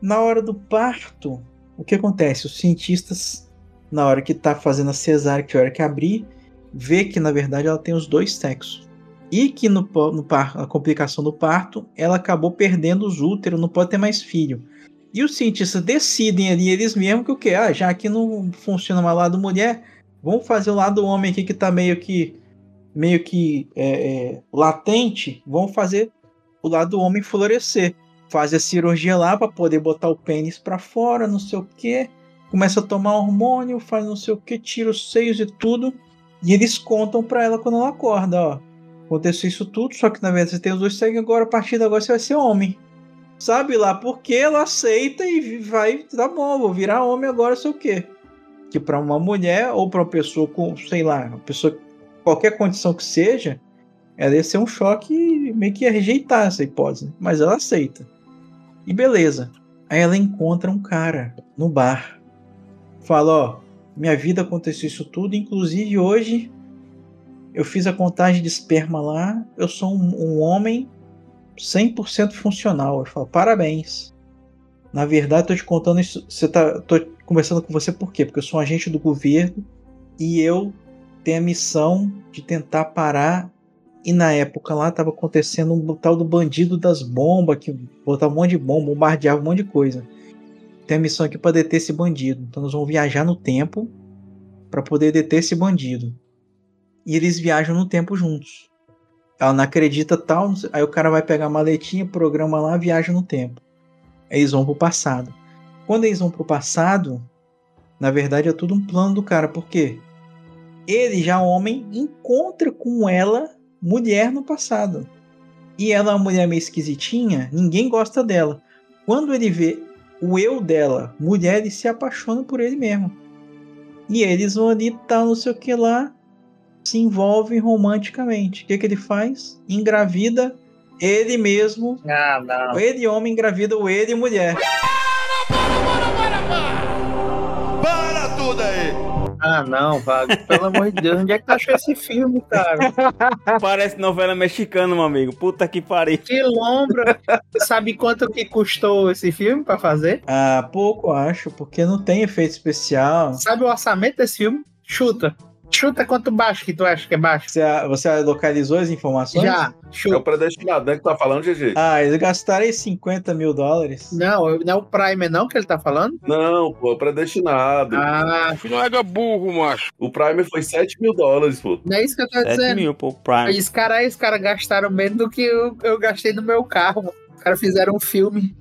Na hora do parto, o que acontece? Os cientistas na hora que tá fazendo a cesárea, que é a hora que abrir, vê que na verdade ela tem os dois sexos. E que no, no par, a complicação do parto, ela acabou perdendo os úteros, não pode ter mais filho. E os cientistas decidem ali eles mesmos que o que? Ah, já que não funciona mais o lado mulher, vamos fazer o lado homem aqui que tá meio que meio que é, é, latente, vamos fazer o lado homem florescer. Faz a cirurgia lá para poder botar o pênis para fora, não sei o que. Começa a tomar hormônio, faz não sei o que, tira os seios e tudo. E eles contam para ela quando ela acorda, ó. Aconteceu isso tudo, só que na verdade você tem os dois sexos, agora a partir de agora você vai ser homem. Sabe lá porque ela aceita e vai, tá bom, vou virar homem agora, sei o quê. Que para uma mulher ou para uma pessoa com, sei lá, uma pessoa qualquer condição que seja, ela ia ser um choque meio que ia rejeitar essa hipótese, mas ela aceita. E beleza. Aí ela encontra um cara no bar. Fala, ó, minha vida aconteceu isso tudo, inclusive hoje eu fiz a contagem de esperma lá, eu sou um, um homem 100% funcional. Eu falo, parabéns. Na verdade, tô te contando isso, você tá, tô conversando com você por quê? Porque eu sou um agente do governo e eu tenho a missão de tentar parar e na época lá tava acontecendo um tal do bandido das bombas, que botava um monte de bomba, bombardeava um monte de coisa. Tem a missão aqui para deter esse bandido. Então nós vamos viajar no tempo para poder deter esse bandido. E eles viajam no tempo juntos. Ela não acredita tal, aí o cara vai pegar a maletinha, programa lá, viaja no tempo. Aí eles vão pro passado. Quando eles vão pro passado, na verdade é tudo um plano do cara, por quê? Ele já homem encontra com ela mulher no passado. E ela é uma mulher meio esquisitinha, ninguém gosta dela. Quando ele vê o eu dela, mulher, ele se apaixona por ele mesmo. E eles vão ali, tal, não sei o que lá, se envolvem romanticamente. O que, que ele faz? Engravida ele mesmo. Ah, não. Ele homem engravida o ele mulher. Para tudo aí! Ah, não, Vago. Pelo amor de Deus, onde é que tu achou esse filme, cara? Parece novela mexicana, meu amigo. Puta que pariu. Que lombra. Sabe quanto que custou esse filme pra fazer? Ah, pouco acho, porque não tem efeito especial. Sabe o orçamento desse filme? Chuta. Chuta quanto baixo que tu acha que é baixo? Você, você localizou as informações? Já. É o Chuta. predestinado, né? Que tá falando, GG? Ah, eles gastaram aí 50 mil dólares. Não, não é o Primer não que ele tá falando? Não, pô, é o predestinado. Ah, Não é burro, macho. O Primer foi 7 mil dólares, pô. não é isso que eu tô 7 dizendo. mil pro Prime. Os caras os cara gastaram menos do que eu, eu gastei no meu carro. Os caras fizeram um filme.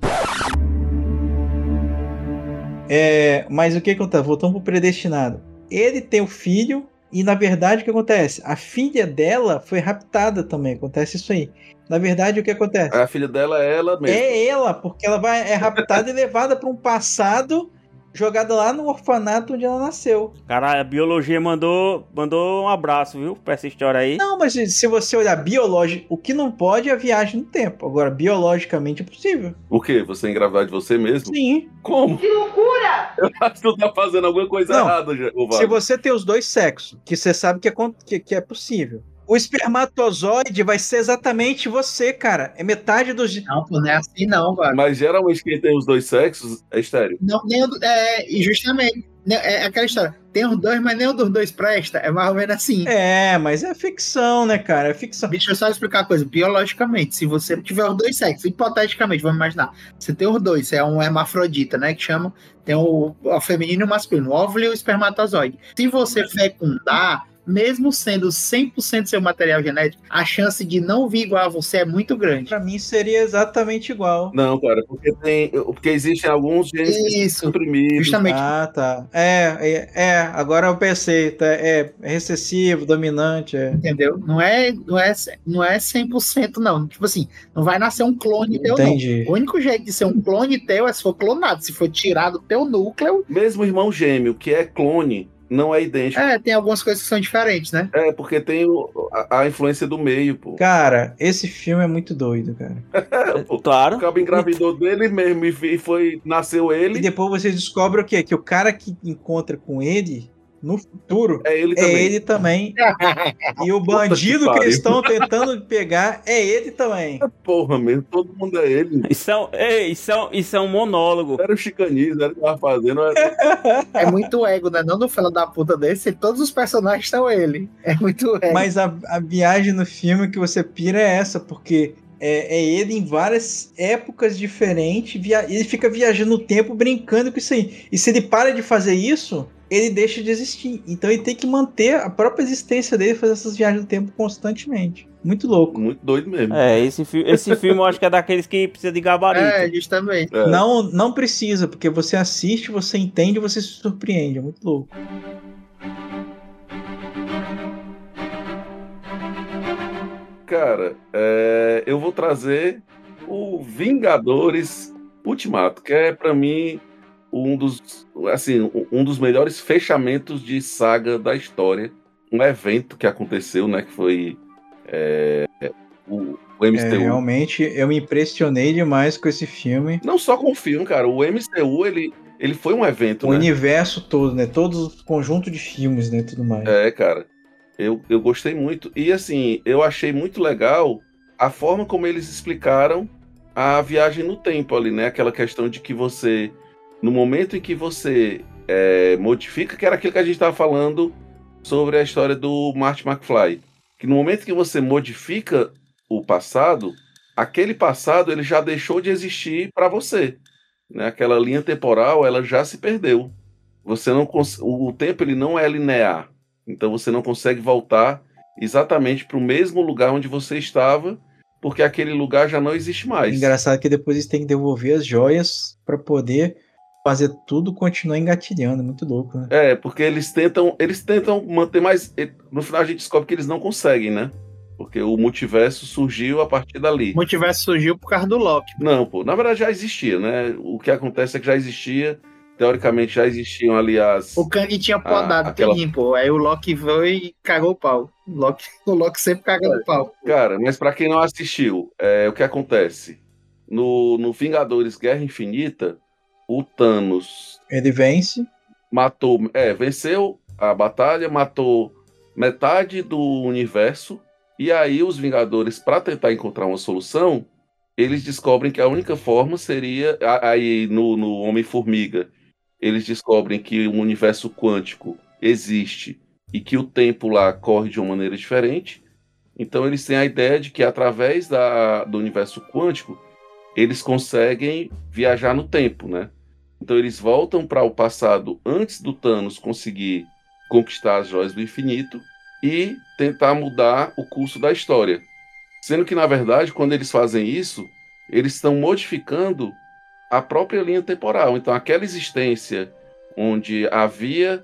É, mas o que acontece? Voltando pro predestinado. Ele tem o filho e na verdade o que acontece? A filha dela foi raptada também. Acontece isso aí. Na verdade o que acontece? A filha dela é ela mesma. É ela, porque ela vai é raptada e levada para um passado jogada lá no orfanato onde ela nasceu. Cara, a biologia mandou, mandou um abraço, viu? Pra essa história aí. Não, mas se você olhar biológico, o que não pode é a viagem no tempo. Agora, biologicamente é possível. O quê? Você engravidar de você mesmo? Sim. Como? Que loucura! Eu acho que tu tá fazendo alguma coisa Não. errada, ô, Se você tem os dois sexos, que você sabe que é, que, que é possível. O espermatozoide vai ser exatamente você, cara. É metade dos. Não, pô, não é assim não, velho. Mas geralmente quem tem os dois sexos é estéreo. Não, nem o é, e justamente, né, é aquela história. Tem os dois, mas nem o dos dois presta. É mais ou menos assim. É, mas é ficção, né, cara? É ficção. Deixa eu só explicar uma coisa. Biologicamente, se você tiver os dois sexos, hipoteticamente, vamos imaginar, você tem os dois, você é um hermafrodita, né? Que chama, tem o, o feminino e o masculino, o óvulo e o espermatozoide. Se você fecundar, mesmo sendo 100% seu material genético, a chance de não vir igual a você é muito grande. Pra mim seria exatamente igual. Não, cara, porque tem. Porque existem alguns genes Isso, suprimidos. justamente. Ah, tá. É, é, é, agora eu pensei, tá, é, é recessivo, dominante, é. Entendeu? Não é, não, é, não é 100% não. Tipo assim, não vai nascer um clone teu, não. Entendi. O único jeito de ser um clone teu é se for clonado. Se for tirado o teu núcleo, Mesmo irmão gêmeo, que é clone, não é idêntico. é, tem algumas coisas que são diferentes, né? É, porque tem o- a, a influência do meio, pô. Cara, esse filme é muito doido, cara. É, pô. O Claro. cabo engravidou dele mesmo e e foi. Nasceu E ele. depois você descobre o quê? Que o cara que encontra com ele no futuro, É ele é também. ele também. E o bandido que, estão tentando pegar é ele também. Porra mesmo, todo mundo é ele. Isso é, um- isso, é, um- isso é um monólogo. Era o chicanismo, era o que tava fazendo. era- É muito ego, né? Não no filho da puta desse, todos os personagens são ele. É muito ego. Mas a, a viagem no filme que você pira é essa, porque é, é ele em várias épocas diferentes, via- ele fica viajando no tempo, brincando com isso aí. E se ele para de fazer isso, ele deixa de existir. Então ele tem que manter a própria existência dele, fazer essas viagens no tempo constantemente. Muito louco. Muito doido mesmo. É, esse, fi esse filme eu acho que é daqueles que precisa de gabarito. É, justamente. É. Não, não precisa, porque você assiste, você entende, você se surpreende. É muito louco. Cara, é, eu vou trazer o Vingadores Ultimato, que é pra mim um dos, assim, um dos melhores fechamentos de saga da história. Um evento que aconteceu, né, que foi é, o, o É, MCU. realmente, eu me impressionei demais com esse filme. Não só com o filme, cara. O MCU, ele, ele foi um evento, O né? universo todo, né? Todo o conjunto de filmes, né? Tudo mais. É, cara. Eu, eu gostei muito. E assim, eu achei muito legal a forma como eles explicaram a viagem no tempo ali, né? Aquela questão de que você, no momento em que você é, modifica, que era aquilo que a gente estava falando sobre a história do Marty McFly. Que no momento que você modifica o passado, aquele passado ele já deixou de existir para você. Né? Aquela linha temporal ela já se perdeu. Você não o tempo ele não é linear. Então você não consegue voltar exatamente para o mesmo lugar onde você estava, porque aquele lugar já não existe mais. Engraçado que depois eles têm que devolver as joias pra poder fazer tudo continuar engatilhando. Muito louco, né? É, porque eles tentam, eles tentam manter mais. No final a gente descobre que eles não conseguem, né? Porque o multiverso surgiu a partir dali. O multiverso surgiu por causa do Loki. Não, pô, na verdade já existia, né? O que acontece é que já existia, teoricamente já existiam ali as. O Kang tinha podado Ah, aquela- pô. Aí o Loki veio e cagou o pau. O Loki, o Loki sempre caga no pau. Cara, mas pra quem não assistiu, é, o que acontece? No, no Vingadores Guerra Infinita, o Thanos Ele vence. matou, é, venceu a batalha, matou metade do universo, e aí os Vingadores, para tentar encontrar uma solução, eles descobrem que a única forma seria, aí no, no Homem-Formiga, eles descobrem que o universo quântico existe e que o tempo lá corre de uma maneira diferente. Então eles têm a ideia de que através da, do universo quântico eles conseguem viajar no tempo, né? Então eles voltam para o passado antes do Thanos conseguir conquistar as joias do infinito e tentar mudar o curso da história. Sendo que, na verdade, quando eles fazem isso, eles estão modificando a própria linha temporal. Então, aquela existência onde havia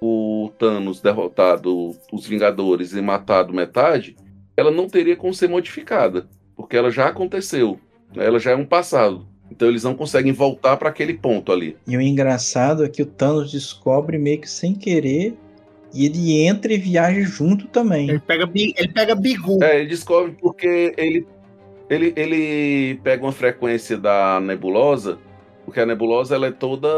o Thanos derrotado os Vingadores e matado metade, ela não teria como ser modificada, porque ela já aconteceu, né? ela já é um passado. Então eles não conseguem voltar para aquele ponto ali. E o engraçado é que o Thanos descobre meio que sem querer. E ele entra e viaja junto também. Ele pega, ele pega bigu. É, ele descobre porque ele, ele, ele pega uma frequência da nebulosa, porque a nebulosa ela é toda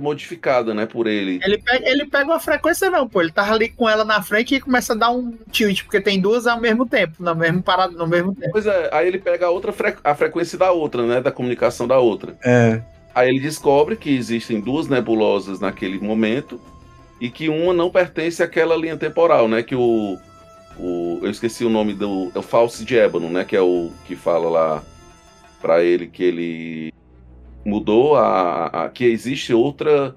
modificada, né, por ele. Ele pega, ele pega uma frequência, não, pô. Ele tava ali com ela na frente e começa a dar um tilt, porque tem duas ao mesmo tempo, no mesmo parado, no mesmo tempo. Pois é, aí ele pega a outra fre- a frequência da outra, né, da comunicação da outra. É. Aí ele descobre que existem duas nebulosas naquele momento e que uma não pertence àquela linha temporal, né, que o, o eu esqueci o nome do é o False de Ébano, né, que é o que fala lá pra ele que ele mudou a, a- que existe outra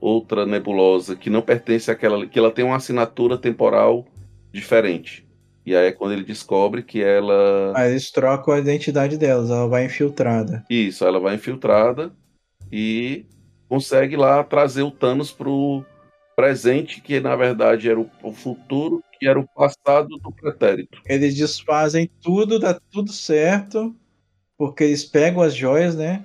outra nebulosa que não pertence àquela que ela tem uma assinatura temporal diferente. E aí é quando ele descobre que ela Aí eles trocam a identidade delas, ela vai infiltrada. isso, ela vai infiltrada e consegue lá trazer o Thanos pro presente, que na verdade era o, o futuro, que era o passado do pretérito. Eles desfazem tudo, dá tudo certo, porque eles pegam as joias, né?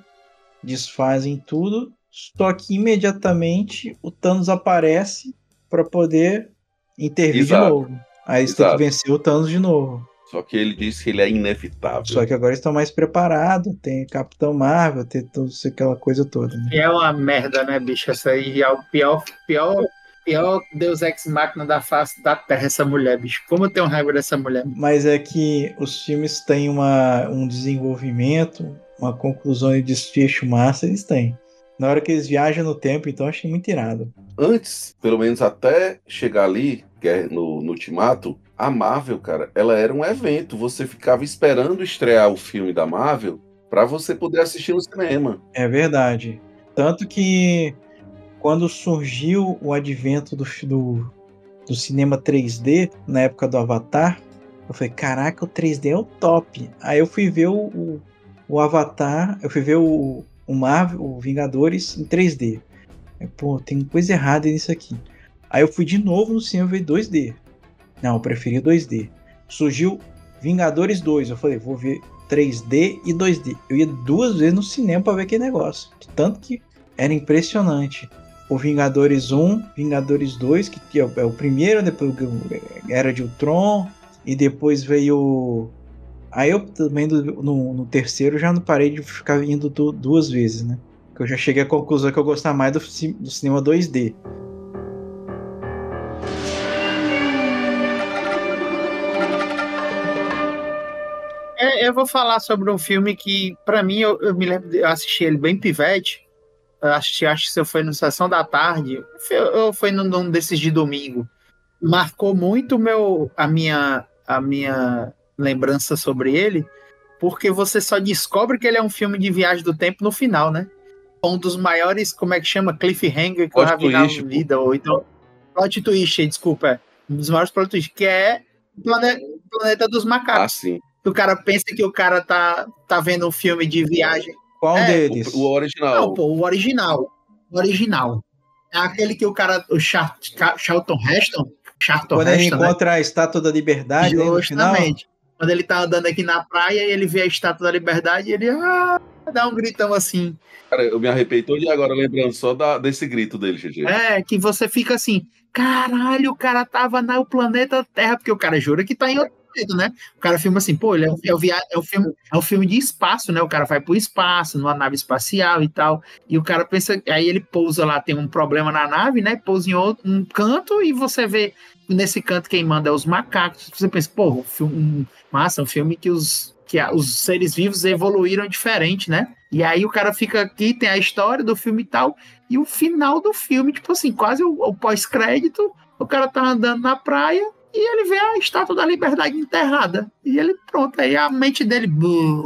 Desfazem tudo, só que imediatamente o Thanos aparece para poder intervir Exato. de novo. Aí eles têm que vencer o Thanos de novo. Só que ele disse que ele é inevitável. Só que agora eles estão mais preparados, tem Capitão Marvel, tem tudo isso, aquela coisa toda. Né? É uma merda, né, bicho? Essa aí é o pior, pior, pior Deus Ex Machina da face da terra, essa mulher, bicho. Como eu tenho raiva dessa mulher. Mas é que os filmes têm uma, um desenvolvimento, uma conclusão e desfecho massa, eles têm. Na hora que eles viajam no tempo, então eu achei muito irado. Antes, pelo menos até chegar ali, que é no, no Ultimato, a Marvel, cara, ela era um evento. Você ficava esperando estrear o filme da Marvel para você poder assistir no cinema. É verdade. Tanto que quando surgiu o advento do, do, do cinema 3D, na época do Avatar, eu falei, caraca, o 3D é o top. Aí eu fui ver o, o, o Avatar, eu fui ver o, o Marvel, o Vingadores em 3D. Aí, pô, tem coisa errada nisso aqui. Aí eu fui de novo no cinema ver 2D. Não, eu preferi 2D. Surgiu Vingadores 2. Eu falei, vou ver 3D e 2D. Eu ia duas vezes no cinema para ver aquele negócio. Tanto que era impressionante. O Vingadores 1, Vingadores 2, que é o primeiro, depois era de Ultron, e depois veio. Aí eu também no, no terceiro já não parei de ficar indo duas vezes, né? Que eu já cheguei à conclusão que eu gostava mais do, do cinema 2D. É, eu vou falar sobre um filme que, para mim, eu, eu, me lembro, eu assisti ele bem pivete. Eu assisti, acho que eu foi no Sessão da Tarde, ou foi num desses de domingo. Marcou muito meu, a, minha, a minha lembrança sobre ele, porque você só descobre que ele é um filme de viagem do tempo no final, né? Um dos maiores, como é que chama? Cliffhanger que Plot eu já vi na vida, ou então. Plot twist, desculpa. é. Um dos maiores plot twists, que é o Plane- Planeta dos Macacos. Ah, sim. o cara pensa que o cara tá, tá vendo um filme de viagem. Qual É, deles? O, o original. Não, pô, o original. O original. É aquele que o cara, o Char Char- Charlton Heston, Charlton Quando ele Heston, né? encontra a estátua da liberdade né, no final. Quando ele tá andando aqui na praia e ele vê a Estátua da Liberdade, ele ah, dá um gritão assim. Cara, eu me arrepei todo de agora lembrando só da- desse grito dele, GG. É, que você fica assim, caralho, o cara tava no planeta Terra, porque o cara jura que tá em outro né? O cara filma assim, pô, ele é, é, o via- é, um filme, é um filme de espaço, né? O cara vai pro espaço, numa nave espacial e tal, e o cara pensa, aí ele pousa lá, tem um problema na nave, né? Pousa em outro, um canto e você vê nesse canto quem manda é os macacos. Você pensa, pô, um filme, massa, um filme que os que os seres vivos evoluíram diferente, né? E aí o cara fica aqui, tem a história do filme e tal, e o final do filme, tipo assim, quase o, o pós-crédito, o cara tá andando na praia e ele vê a estátua da liberdade enterrada. E ele, pronto, aí a mente dele,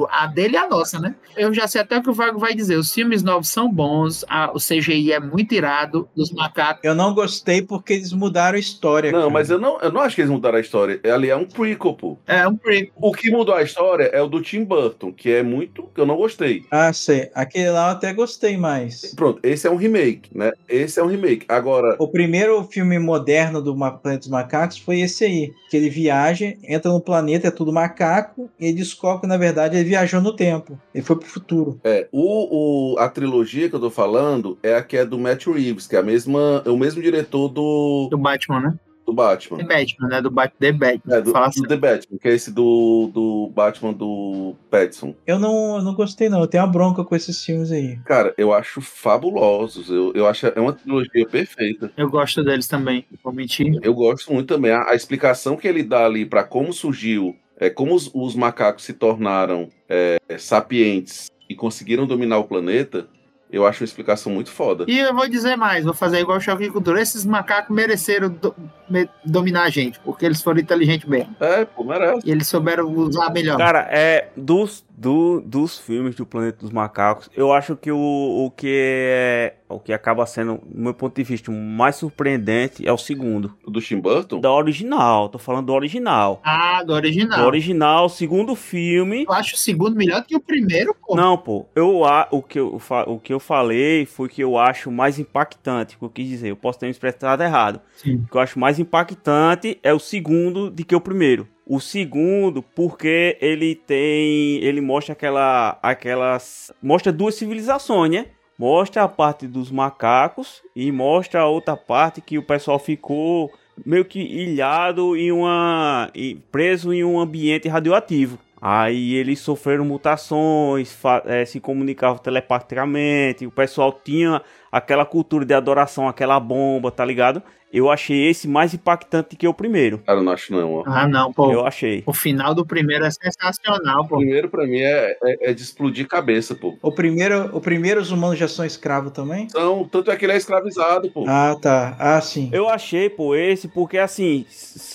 a dele e a nossa, né? Eu já sei até o que o Vago vai dizer. Os filmes novos são bons, a- o CGI é muito irado, dos macacos. Eu não gostei porque eles mudaram a história. Não, cara. mas eu não, eu não acho que eles mudaram a história. Ali é um prequel, pô. É um prequel. O que mudou a história é o do Tim Burton, que é muito. que eu não gostei. Ah, sei. Aquele lá eu até gostei mais. Pronto, esse é um remake, né? Esse é um remake. Agora, O primeiro filme moderno do Planeta dos Macacos foi esse aí. Que ele viaja, entra no planeta, é tudo macaco, e ele descobre que, na verdade, ele viajou no tempo. Ele foi pro futuro. é, o, o- a trilogia que eu tô falando é a que é do Matt Reeves, que é a mesma, é o mesmo diretor do, Do Batman, né? Do Batman. The Batman, né? Do Bat The Batman. É, do, Fala do assim. The Batman, que é esse do, do Batman do Pattinson. Eu não, eu não gostei, não. Eu tenho uma bronca com esses filmes aí. Cara, eu acho fabulosos. Eu, eu acho é uma trilogia perfeita. Eu gosto deles também, vou mentir. Eu gosto muito também. A, a explicação que ele dá ali para como surgiu, é, como os, os macacos se tornaram é, sapientes e conseguiram dominar o planeta, eu acho uma explicação muito foda. E eu vou dizer mais, vou fazer igual o Choque de Cultura. Esses macacos mereceram do- me- dominar a gente, porque eles foram inteligentes mesmo. É, pô, merece. E eles souberam usar melhor. Cara, é dos, do, dos filmes do Planeta dos Macacos, eu acho que o, o que é o que acaba sendo, do meu ponto de vista, o mais surpreendente é o segundo. O do Tim Burton? Da original, tô falando do original. Ah, do original. Do original, segundo filme. Eu acho o segundo melhor que o primeiro, pô. Não, pô, eu, a- o, que eu, fa- o que eu falei foi que eu acho mais impactante, que eu quis dizer, eu posso ter me expressado errado. Sim. O que eu acho mais impactante é o segundo do que o primeiro. O segundo, porque ele tem. Ele mostra aquela. aquelas. Mostra duas civilizações, né? Mostra a parte dos macacos e mostra a outra parte que o pessoal ficou meio que ilhado em uma. preso em um ambiente radioativo. Aí eles sofreram mutações, eh, se comunicavam telepaticamente, o pessoal tinha aquela cultura de adoração, aquela bomba, tá ligado? Eu achei esse mais impactante que o primeiro. Cara, eu não acho não, ó. Ah, não, pô. Eu achei. O final do primeiro é sensacional, O pô. primeiro, pra mim, é, é, é de explodir cabeça, pô. O primeiro, o primeiro os humanos já são escravos também? Então, tanto é que ele é escravizado, pô. Ah, tá. Ah, sim. Eu achei, pô, esse, porque assim,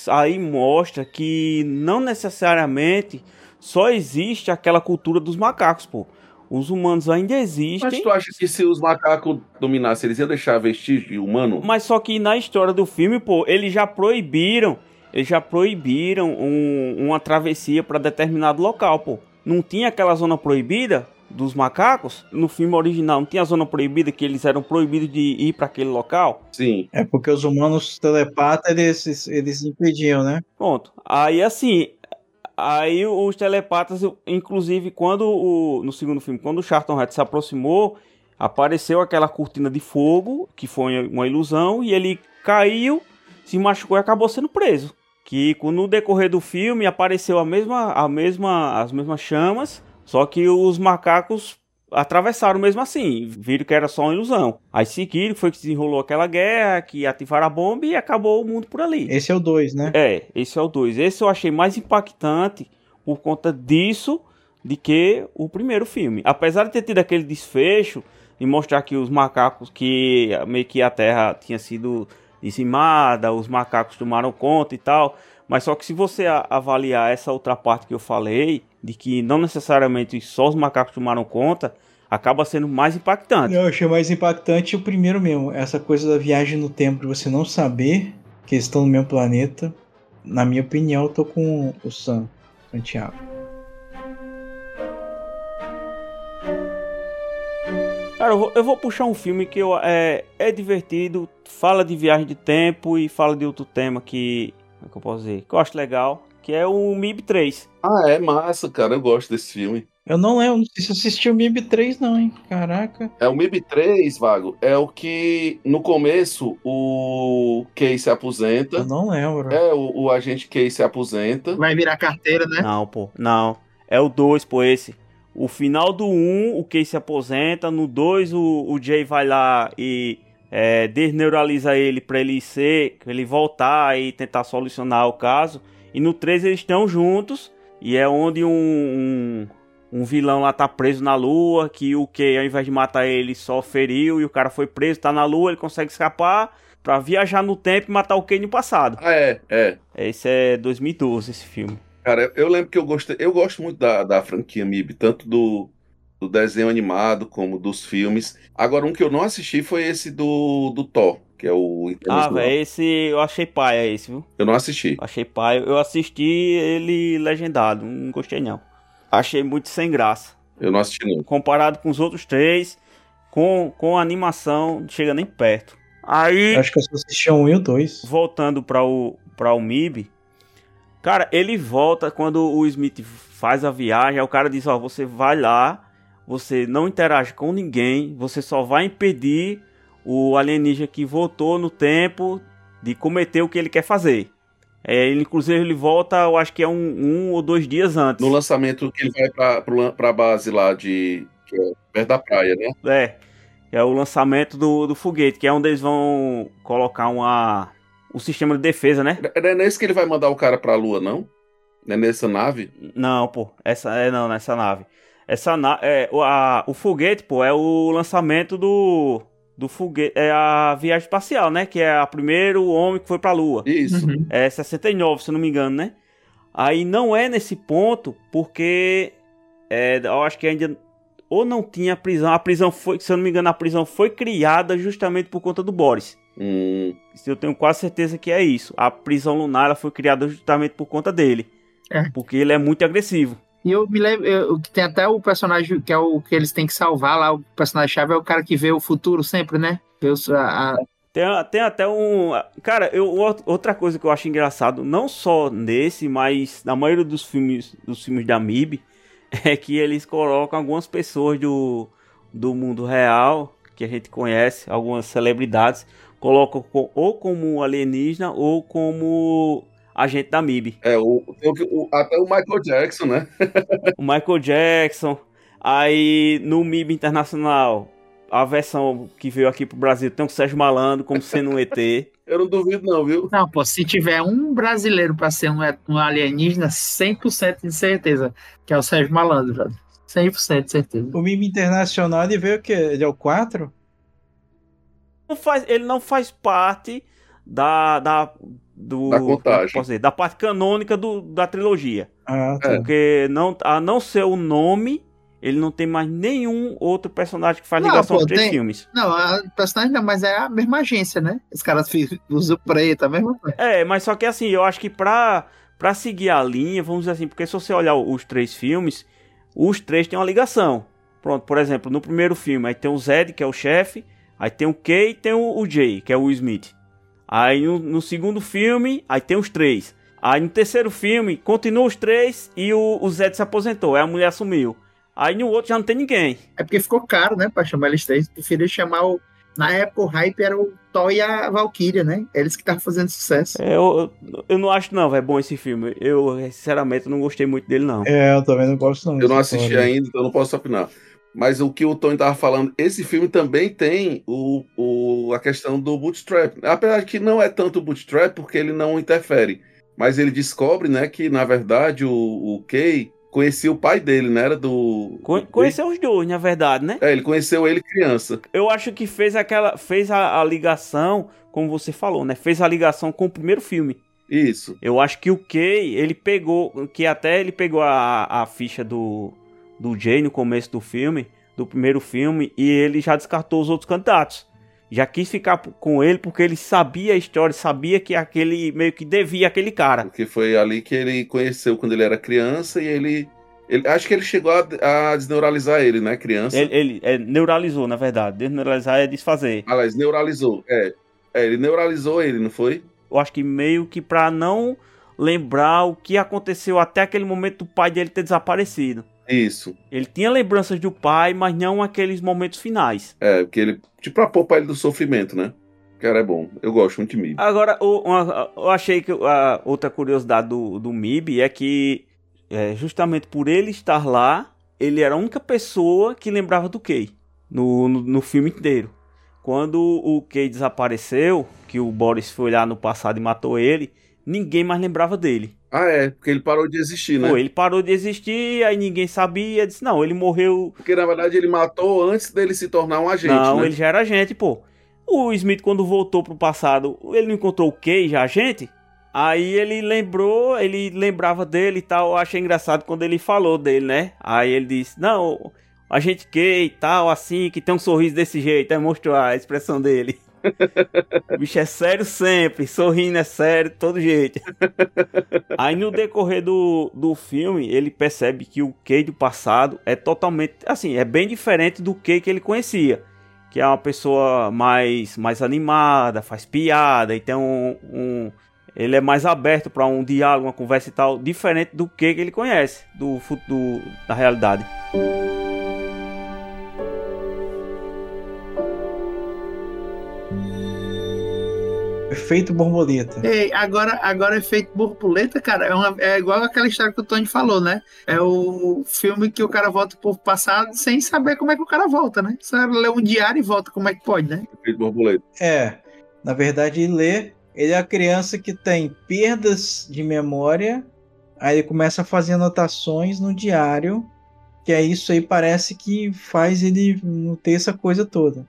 aí mostra que não necessariamente só existe aquela cultura dos macacos, pô. Os humanos ainda Mas existem, tu acha que se os macacos dominassem, eles iam deixar vestígio humano? mas só que na história do filme, pô, eles já proibiram, eles já proibiram um- uma travessia pra determinado local, pô. Não tinha aquela zona proibida dos macacos? No filme original, não tinha a zona proibida que eles eram proibidos de ir pra aquele local? Sim. É porque os humanos telepatas, eles, eles impediam, né? Pronto. Aí assim, aí os telepatas, inclusive quando o no segundo filme, quando o Charlton Heston se aproximou, apareceu aquela cortina de fogo, que foi uma ilusão, e ele caiu, se machucou e acabou sendo preso. Que no decorrer do filme apareceu a mesma, a mesma, as mesmas chamas, só que os macacos atravessaram mesmo assim, viram que era só uma ilusão. Aí seguiram, foi que desenrolou aquela guerra, que ativaram a bomba e acabou o mundo por ali. Esse é o 2, né? É, esse é o 2. Esse eu achei mais impactante por conta disso de que o primeiro filme. Apesar de ter tido aquele desfecho e mostrar que os macacos, que meio que a Terra tinha sido dizimada, os macacos tomaram conta e tal. Mas só que se você avaliar essa outra parte que eu falei, de que não necessariamente só os macacos tomaram conta, acaba sendo mais impactante. Eu achei mais impactante o primeiro mesmo. Essa coisa da viagem no tempo, de você não saber que eles estão no mesmo planeta. Na minha opinião, eu tô com o Sam, Santiago. Cara, eu vou, eu vou puxar um filme que eu, é, é divertido, fala de viagem de tempo e fala de outro tema que, é que eu posso dizer, que eu acho legal, que é o MIB 3. Ah, é massa, cara. Eu gosto desse filme. Eu não lembro, não sei se assisti o MIB 3 não, hein? Caraca. É o MIB 3, Vago. É o que, no começo, o Kay se aposenta. Eu não lembro. É, o, o agente Kay se aposenta. Vai virar carteira, né? Não, pô, não. É o 2, pô, esse. O final do 1, um, o Kay se aposenta. No 2, o, o Jay vai lá e é, desneuraliza ele pra ele ser, pra ele voltar e tentar solucionar o caso. E no 3 eles estão juntos. E é onde um, um, um vilão lá tá preso na lua. Que o Kay, ao invés de matar ele, só feriu. E o cara foi preso, tá na lua, ele consegue escapar. Pra viajar no tempo e matar o Kay no passado. Ah, é, é. Esse é 2012, esse filme. Cara, eu lembro que eu gostei. Eu gosto muito da, da franquia MIB, tanto do, do desenho animado como dos filmes. Agora, um que eu não assisti foi esse do, do Thor, que é o Ah, velho, esse eu achei paia esse, viu? Eu não assisti. Achei paia. Eu assisti ele legendado, não gostei não. Achei muito sem graça. Eu não assisti, não. Comparado com os outros três, com, com a animação, não chega nem perto. Aí, Acho que eu só assisti 1 e o 2. voltando para o, pra o MIB, cara, ele volta quando o Smith faz a viagem, aí o cara diz, ó, você vai lá, você não interage com ninguém, você só vai impedir o alienígena que voltou no tempo de cometer o que ele quer fazer. É, ele, inclusive, ele volta, eu acho que é um, um ou dois dias antes. No lançamento que ele vai lan- pra base lá de. Que é perto da praia, né? É, é o lançamento do, do foguete, que é onde eles vão colocar uma, um sistema de defesa, né? Não é nesse que ele vai mandar o cara pra lua, não? Não é nessa nave? Não, pô, essa é não, nessa nave. Essa na, é, o, a, o foguete, pô, é o lançamento do do foguete, é a viagem espacial, né? Que é o primeiro homem que foi pra lua. Isso. Uhum. É 69, se eu não me engano, né? Aí não é nesse ponto, porque é, eu acho que ainda ou não tinha prisão. A prisão foi, se eu não me engano, a prisão foi criada justamente por conta do Boris. Hum, Eu tenho quase certeza que é isso. A prisão lunar ela foi criada justamente por conta dele. É. Porque ele é muito agressivo. E eu me lembro, eu- tem até o personagem que é o que eles têm que salvar lá, o personagem-chave é o cara que vê o futuro sempre, né? Vê a- a- Tem, tem até um. Cara, eu, outra coisa que eu acho engraçado, não só nesse, mas na maioria dos filmes, dos filmes da MIB, é que eles colocam algumas pessoas do, do mundo real, que a gente conhece, algumas celebridades, colocam co- ou como alienígena ou como agente da MIB. é, o, o até o Michael Jackson, né? O Michael Jackson, aí no MIB Internacional a versão que veio aqui pro Brasil tem o Sérgio Malandro como sendo um ET. Eu não duvido, não, viu? Não, pô, se tiver um brasileiro pra ser um, um alienígena, 100% de certeza, que é o Sérgio Malandro, velho. 100% de certeza. O MIB Internacional ele veio o quê? Ele é o 4? Não faz, ele não faz parte da, da, do, Da contagem. eu posso dizer, da parte canônica do, da trilogia. Ah, tá. É. Porque não, a não ser o nome, ele não tem mais nenhum outro personagem que faz Não, ligação pô, aos três tem- filmes. Não, a personagem não, mas é a mesma agência, né? Os caras usam preto, a mesma coisa. É, mas só que assim, eu acho que pra, pra seguir a linha, vamos dizer assim, porque se você olhar os três filmes, os três têm uma ligação. Pronto, por exemplo, no primeiro filme, aí tem o Zed, que é o chefe, aí tem o Kay e tem o, o Jay, que é o Will Smith. Aí no, no segundo filme, aí tem os três. Aí no terceiro filme, continua os três e o, o Zed se aposentou, aí a mulher assumiu. Aí no outro já não tem ninguém. É porque ficou caro, né? Pra chamar eles três. Preferi chamar o. Na época, o hype era o Thor e a Valkyria, né? Eles que estavam fazendo sucesso. É, Eu, eu, não acho não, é bom esse filme. Eu, sinceramente, não gostei muito dele, não. É, eu também não gosto não. Eu não assisti história. ainda, então não posso opinar. Mas o que o Tony tava falando, esse filme também tem o, o, a questão do bootstrap. Apesar de que não é tanto bootstrap, porque ele não interfere. Mas ele descobre, né, que na verdade o, o Kay conhecia o pai dele, né? Era do. Co- Conheceu os dois, na verdade, né? É, ele conheceu ele criança. Eu acho que fez aquela. Fez a, a ligação, como você falou, né? Fez a ligação com o primeiro filme. Isso. Eu acho que o Kay, ele pegou. Que até ele pegou a, a ficha do, do Jay no começo do filme, do primeiro filme, e ele já descartou os outros candidatos. Já quis ficar com ele porque ele sabia a história, sabia que aquele meio que devia aquele cara. Porque foi ali que ele conheceu quando ele era criança e ele. ele acho que ele chegou a, a desneuralizar ele, né? Criança. Ele, ele é, neuralizou, na verdade. Desneuralizar é desfazer. Aliás, neuralizou. É. É, ele neuralizou ele, não foi? eu acho que meio que pra não lembrar o que aconteceu até aquele momento do pai dele ter desaparecido. Isso. Ele tinha lembranças do pai, mas não aqueles momentos finais. É, porque ele. Tipo, pra poupar ele do sofrimento, né? Cara é bom. Eu gosto muito de mim. Agora, o- uma- eu achei que a outra curiosidade do, do MIB é que, é, justamente por ele estar lá, ele era a única pessoa que lembrava do Kay no, no, no filme inteiro. Quando o Kay desapareceu, que o Boris foi lá no passado e matou ele, ninguém mais lembrava dele. Ah, é, porque ele parou de existir, né? Pô, ele parou de existir, aí ninguém sabia. Disse, não, ele morreu. Porque na verdade ele matou antes dele se tornar um agente, não, né? ele já era agente, pô. O Smith, quando voltou pro passado, ele não encontrou o Kay já agente? Aí ele lembrou, ele lembrava dele e tal. Eu achei engraçado quando ele falou dele, né? Aí ele disse: Não, a gente Kay e tal, assim, que tem um sorriso desse jeito. Aí mostrou a expressão dele. O bicho é sério sempre, sorrindo é sério todo jeito. Aí no decorrer do, do filme, ele percebe que o Kay do passado é totalmente, assim, é bem diferente do Kay que ele conhecia. Que é uma pessoa mais, mais animada, faz piada e tem um... um- ele é mais aberto para um diálogo, uma conversa e tal, diferente do que ele conhece, do, do da realidade. Efeito borboleta. Ei, agora, agora efeito borboleta, cara, é, uma- é igual aquela história que o Tony falou, né? É o filme que o cara volta pro passado sem saber como é que o cara volta, né? Só lê um diário e volta, como é que pode, né? Efeito borboleta. É, na verdade, ele lê. Ele é a criança que tem perdas de memória. Aí ele começa a fazer anotações no diário. Que é isso aí, parece que faz ele não ter essa coisa toda.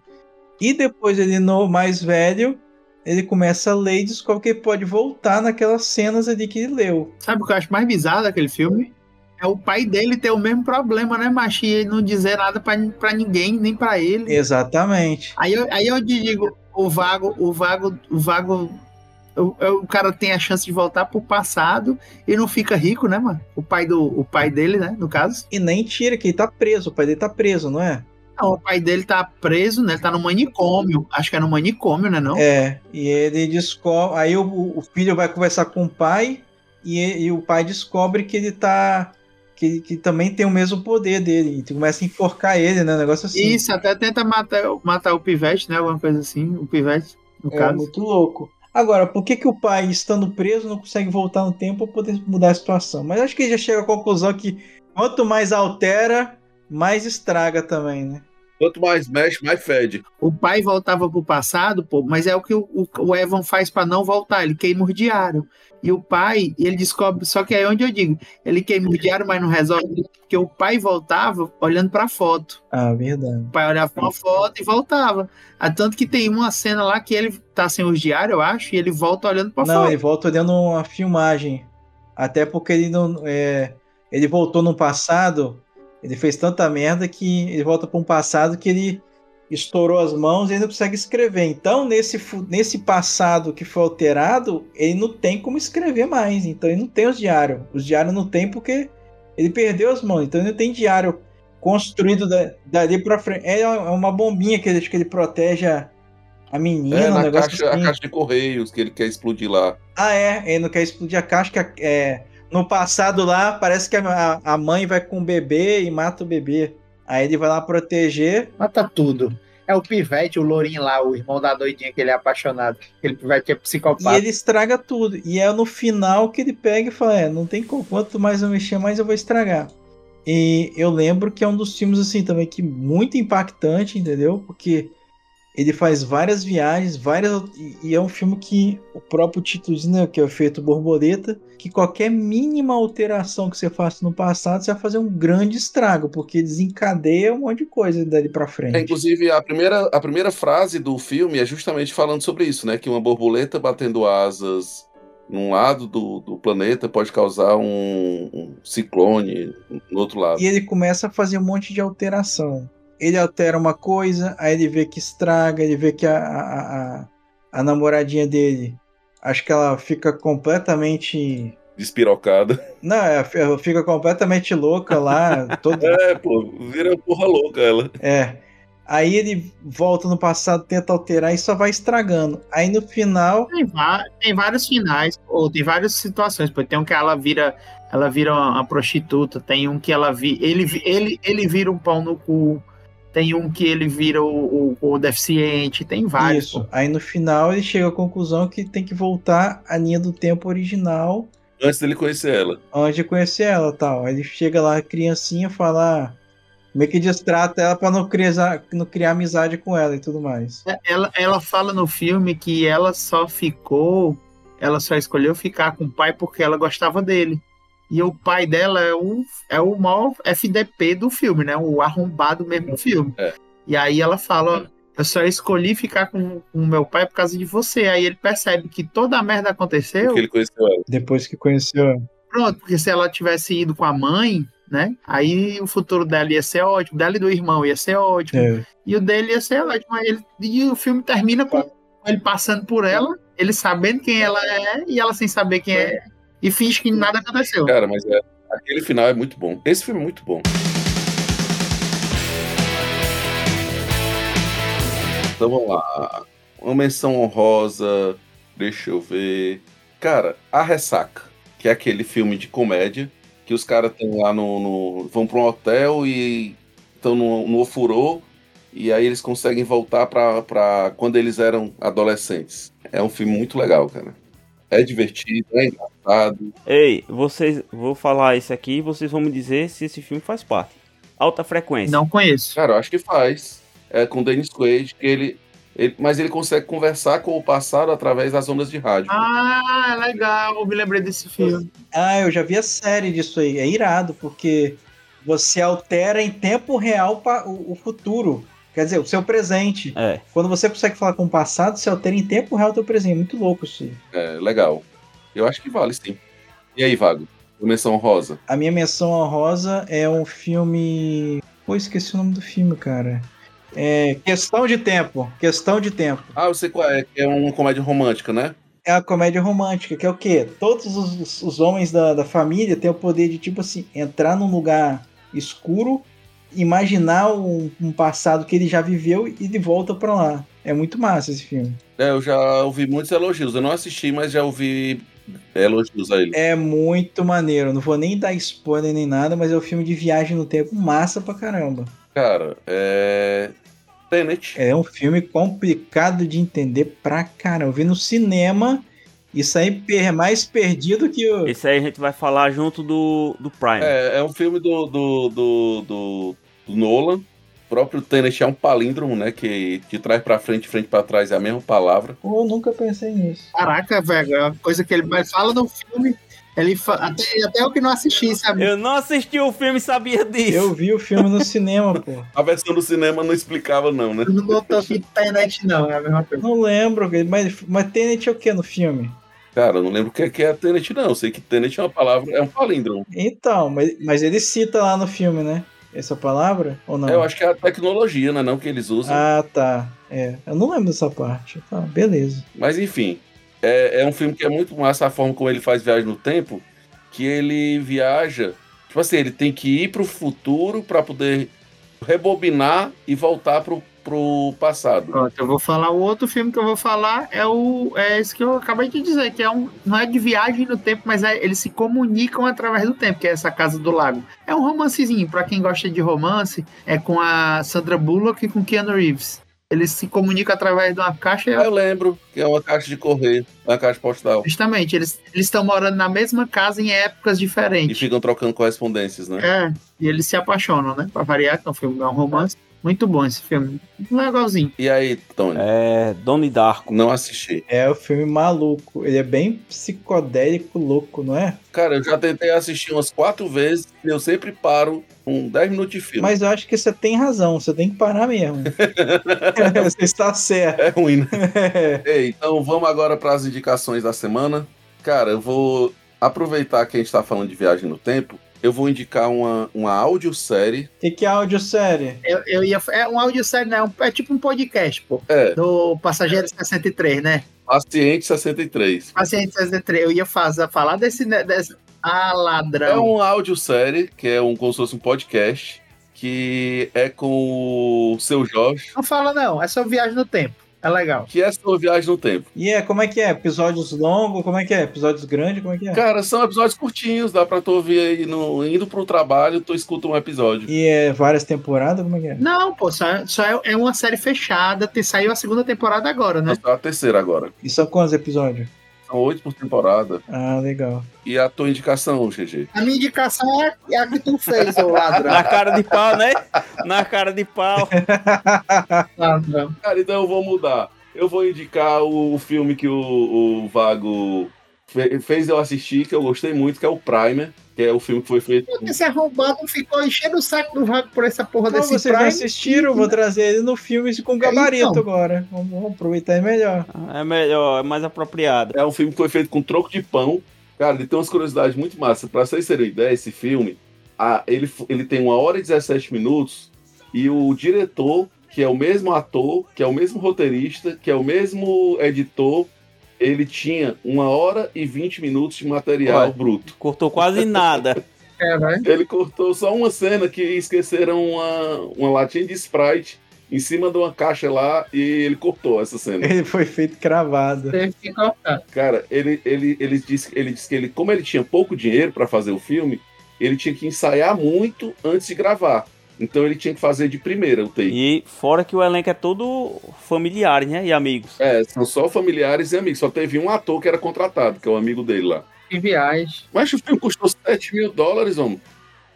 E depois ele, no mais velho, ele começa a ler e descobre que ele pode voltar naquelas cenas ali que ele leu. Sabe o que eu acho mais bizarro daquele filme? É o pai dele ter o mesmo problema, né, macho? E ele não dizer nada pra, pra ninguém, nem pra ele. Exatamente. Aí eu, aí eu digo, o vago, o vago, o vago. O, o cara tem a chance de voltar pro passado e não fica rico, né, mano? O pai do, o pai dele, né, no caso. E nem tira, que ele tá preso. O pai dele tá preso, não é? Não, o pai dele tá preso, né? Ele tá no manicômio. Acho que é no manicômio, né, não? É, e ele descobre. Aí o, o filho vai conversar com o pai e, e o pai descobre que ele tá. Que, que também tem o mesmo poder dele. E começa a enforcar ele, né? Um negócio assim. Isso, até tenta matar, matar o pivete, né? Alguma coisa assim. O pivete, no é caso. muito louco. Agora, por que, que o pai, estando preso, não consegue voltar no tempo para poder mudar a situação? Mas acho que ele já chega à conclusão que quanto mais altera, mais estraga também, né? Quanto mais mexe, mais fede. O pai voltava pro passado, pô, mas é o que o, o, o Evan faz pra não voltar, ele queima o diário. E o pai, ele descobre, só que é onde eu digo, ele queima o diário, mas não resolve, porque o pai voltava olhando pra foto. Ah, verdade. O pai olhava pra uma foto e voltava. Ah, Tanto que tem uma cena lá que ele tá sem o diário, eu acho, e ele volta olhando pra Não, foto. ele volta olhando uma filmagem. Até porque ele não. É, ele voltou no passado. Ele fez tanta merda que ele volta para um passado que ele estourou as mãos e ele não consegue escrever. Então, nesse, nesse passado que foi alterado, ele não tem como escrever mais. Então, ele não tem os diários. Os diários não tem porque ele perdeu as mãos. Então, ele não tem diário construído da- dali para frente. É uma bombinha que ele, que ele protege a, menina. É, um na negócio caixa, assim. a caixa de correios que ele quer explodir lá. Ah, é, ele não quer explodir a caixa. Que é, no passado lá, parece que a, a mãe vai com o bebê e mata o bebê. Aí ele vai lá proteger. Mata tudo. É o Pivete, o Lourinho lá, o irmão da doidinha que ele é apaixonado. Aquele Pivete é E psicopata. ele estraga tudo. E é no final que ele pega e fala: É, não tem como. Quanto mais eu mexer, mais eu vou estragar. E eu lembro que é um dos filmes, assim, também que muito impactante, entendeu? Porque ele faz várias viagens, várias. e- é um filme que o próprio título diz, né? Que é o efeito borboleta. Que qualquer mínima alteração que você faça no passado, você vai fazer um grande estrago, porque desencadeia um monte de coisa dali pra frente. É, inclusive, a primeira, a primeira frase do filme é justamente falando sobre isso, né? Que uma borboleta batendo asas num lado do, do planeta pode causar um, um ciclone no outro lado. E ele começa a fazer um monte de alteração. Ele altera uma coisa, aí ele vê que estraga, ele vê que a, a, a, a namoradinha dele, acho que ela fica completamente. Despirocada. Não, ela fi- ela fica completamente louca lá. Todo... É, pô, vira porra louca ela. É. Aí ele volta no passado, tenta alterar e só vai estragando. Aí no final. Tem, tem vários finais, ou tem várias situações. Pô. Tem um que ela vira, ela vira uma, uma prostituta, tem um que ela vi, ele, ele, ele vira um pau no cu, tem um que ele vira o, o, o deficiente, tem vários. Isso. pô. Aí no final ele chega à conclusão que tem que voltar à linha do tempo original Antes dele conhecer ela. antes de conhecer ela tal. Aí ele chega lá, criancinha, fala. ah, Meio que distrata ela pra não criar, não criar amizade com ela e tudo mais. Ela, ela fala no filme que ela só ficou, ela só escolheu ficar com o pai porque ela gostava dele. E o pai dela é o, é o maior FDP do filme, né? O arrombado mesmo do filme. É. E aí ela fala, ó, eu só escolhi ficar com o meu pai por causa de você. Aí ele percebe que toda a merda aconteceu. Porque ele conheceu ela. Depois que conheceu ela. Pronto, porque se ela tivesse ido com a mãe, né? Aí o futuro dela ia ser ótimo, dela e do irmão ia ser ótimo. É. E o dele ia ser ótimo. Aí Ele, e o filme termina com ele passando por ela, ele sabendo quem ela é e ela sem saber quem é. E finge que nada aconteceu. Cara, mas é, aquele final é muito bom. Esse filme é muito bom. Então vamos lá. Uma menção honrosa. Deixa eu ver. Cara, A Ressaca, que é aquele filme de comédia que os caras estão lá no, no- vão para um hotel e estão no, no ofurô e aí eles conseguem voltar pra quando eles eram adolescentes. É um filme muito legal, cara. É divertido, é engraçado. Ei, vocês. Vou falar isso aqui e vocês vão me dizer se esse filme faz parte. Alta frequência. Não conheço. Cara, eu acho que faz. É com o Dennis Quaid, que ele, ele- Mas ele consegue conversar com o passado através das ondas de rádio. Ah, legal. Eu me lembrei desse filme. Ah, eu já vi a série disso aí. É irado, porque você altera em tempo real o futuro. Quer dizer, o seu presente. É. Quando você consegue falar com o passado, você altera em tempo real o teu presente. Muito louco isso. É legal. Eu acho que vale, sim. E aí, Vago? Menção rosa. A minha menção honrosa é um filme. Pô, esqueci o nome do filme, cara. É Questão de Tempo. Questão de Tempo. Ah, eu sei qual é, que é uma comédia romântica, né? É a comédia romântica, que é o quê? Todos os, os homens da, da família têm o poder de, tipo assim, entrar num lugar escuro, imaginar um, um passado que ele já viveu e de volta pra lá. É muito massa esse filme. É, eu já ouvi muitos elogios. Eu não assisti, mas já ouvi elogios a ele. É muito maneiro. Não vou nem dar spoiler nem nada, mas é um filme de viagem no tempo massa pra caramba. Cara, é. Tenet. É um filme complicado de entender pra caramba. Eu vi no cinema, isso aí é mais perdido que o. Esse aí a gente vai falar junto do, do Prime. É, é um filme do, do, do, do, do Nolan. próprio Tenet é um palíndromo, né? Que de trás pra frente, frente pra trás é a mesma palavra. Eu nunca pensei nisso. Caraca, velho, é uma coisa que ele mais fala no filme. Ele fa... até, até eu que não assisti, sabe? Eu não assisti o filme e sabia disso. Eu vi o filme no cinema, pô. A versão do cinema não explicava, não, né? Não botou aqui internet, não, é a mesma coisa. Não lembro, mas, mas Tenet é o que no filme? Cara, eu não lembro o que é, que é Tenet, não. Eu sei que Tenet é uma palavra, é um palíndromo. Então, mas, mas ele cita lá no filme, né? Essa palavra? Ou não? Eu acho que é a tecnologia, né? Não que eles usam. Ah, tá. É. Eu não lembro dessa parte. Tá, beleza. Mas enfim, é, é um filme que é muito massa a forma como ele faz viagem no tempo, que ele viaja. Tipo assim, ele tem que ir pro futuro para poder rebobinar e voltar pro, pro passado. Pronto, eu vou falar o outro filme que eu vou falar é o é esse que eu acabei de dizer, que é um não é de viagem no tempo, mas é, eles se comunicam através do tempo, que é essa Casa do Lago. É um romancezinho, para quem gosta de romance, é com a Sandra Bullock e com Keanu Reeves. Eles se comunicam através de uma caixa. Eu lembro que é uma caixa de correio, uma caixa postal. Justamente, eles eles estão morando na mesma casa em épocas E diferentes. ficam trocando correspondências, né? É, e eles se apaixonam, né? Pra variar, que é um filme, é um romance. Muito bom esse filme. Legalzinho. E aí, Tony? É, Donnie Darko. Não assisti. É o filme maluco. Ele é bem psicodélico, louco, não é? Cara, eu já tentei assistir umas quatro vezes e eu sempre paro com 10 minutos de filme. Mas eu acho que você tem razão. Você tem que parar mesmo. você está certo. É ruim, né? Ei, então vamos agora para as indicações da semana. Cara, eu vou aproveitar que a gente está falando de viagem no tempo. Eu vou indicar uma, uma audiosérie. O que, que é audiosérie? Eu, eu ia, é um audiosérie, né? É É tipo um podcast, pô. É, Do Passageiro 63, né? Paciente 63. Paciente 63. Eu ia fazer, falar desse, né, desse. Ah, É ladrão. uma audiosérie, que é um, como se fosse um podcast, que é com o seu Jorge, Não fala, não. É só viagem no tempo. É legal. que é sua viagem no tempo. E é, como é que é? Episódios longos? Como é que é? Episódios grandes? Como é que é? Cara, são episódios curtinhos, dá pra tu ouvir aí no, indo pro trabalho, tu escuta um episódio. E é várias temporadas? Como é que é? Não, pô, só, só é, é uma série fechada. Te, saiu a segunda temporada agora, né? É a terceira agora. E são quantos episódios? São oito por temporada. Ah, legal. E a tua indicação, GG? A minha indicação é, é a que tu fez, ô ladrão. Na cara de pau, né? Na cara de pau. ladrão. Cara, então eu vou mudar. Eu vou indicar o filme que o, o Vago fe- fez eu assistir, que eu gostei muito, que é o Primer, que é o filme que foi feito. Esse arrombado ficou enchendo o saco do Vago por essa porra Então, desse vocês não Prime. assistiram, eu vou trazer ele no filme com gabarito Então. agora. Vamos, vamos aproveitar é melhor. É melhor, é mais apropriado. É um filme que foi feito com troco de pão. Cara, ele tem umas curiosidades muito massas. Pra vocês terem ideia, esse filme, ah, ele, ele tem uma hora e 17 minutos e o diretor, que é o mesmo ator, que é o mesmo roteirista, que é o mesmo editor, ele tinha uma hora e 20 minutos de material Olha. bruto. Cortou quase nada. É, vai. Ele cortou só uma cena que esqueceram uma, uma latinha de Sprite em cima de uma caixa lá e ele cortou essa cena. Ele foi feito cravado. Teve que cortar. Cara, ele, ele, ele, disse, ele disse que ele, como ele tinha pouco dinheiro para fazer o filme, ele tinha que ensaiar muito antes de gravar. Então ele tinha que fazer de primeira o take. E fora que o elenco é todo familiar, né? E amigos. É, são só familiares e amigos. Só teve um ator que era contratado, que é o amigo dele lá. Que viagem. Mas o filme custou 7 mil dólares, homem.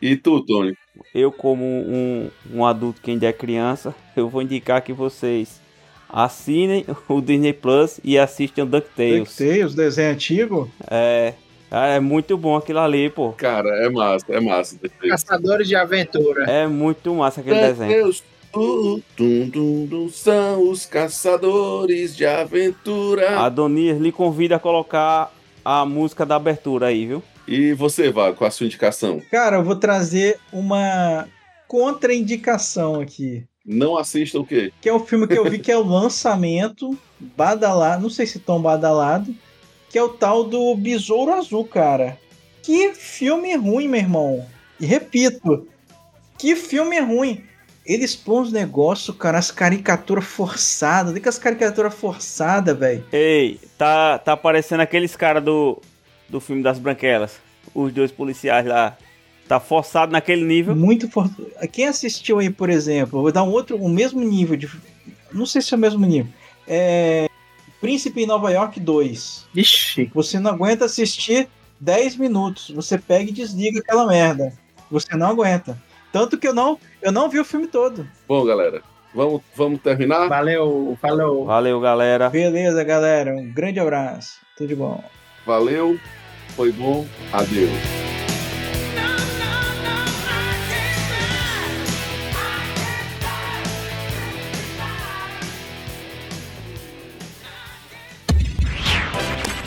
E tu, Tony? Eu, como um, um adulto que ainda é criança, eu vou indicar que vocês assinem o Disney Plus e assistam DuckTales. DuckTales, desenho antigo. É, é muito bom aquilo ali, pô. Cara, é massa, é massa. Caçadores de aventura. É muito massa aquele desenho. Deus, tu, tum, tum, tum, são os caçadores de aventura. Adonias lhe convida a colocar a música da abertura aí, viu? E você, Vago, com a sua indicação? Cara, eu vou trazer uma contraindicação aqui. Não assista o quê? Que é um filme que eu vi que é o lançamento, badalado, não sei se tão badalado, que é o tal do Besouro Azul, cara. Que filme ruim, meu irmão. E repito, que filme ruim. Eles põem os negócios, cara, as caricaturas forçadas. Olha que as caricaturas forçadas, velho. Ei, tá, tá aparecendo aqueles caras do, do filme das Branquelas. Os dois policiais lá. Tá forçado naquele nível. Muito forçado. Quem assistiu aí, por exemplo, vou dar um outro, o mesmo nível de. Não sei se é o mesmo nível. É. Príncipe em Nova York 2. Ixi. Você não aguenta assistir 10 minutos. Você pega e desliga aquela merda. Você não aguenta. Tanto que eu não, eu não vi o filme todo. Bom, galera, vamos, vamos terminar? Valeu, falou. Valeu, galera. Beleza, galera. Um grande abraço. Tudo de bom. Valeu, foi bom, adeus.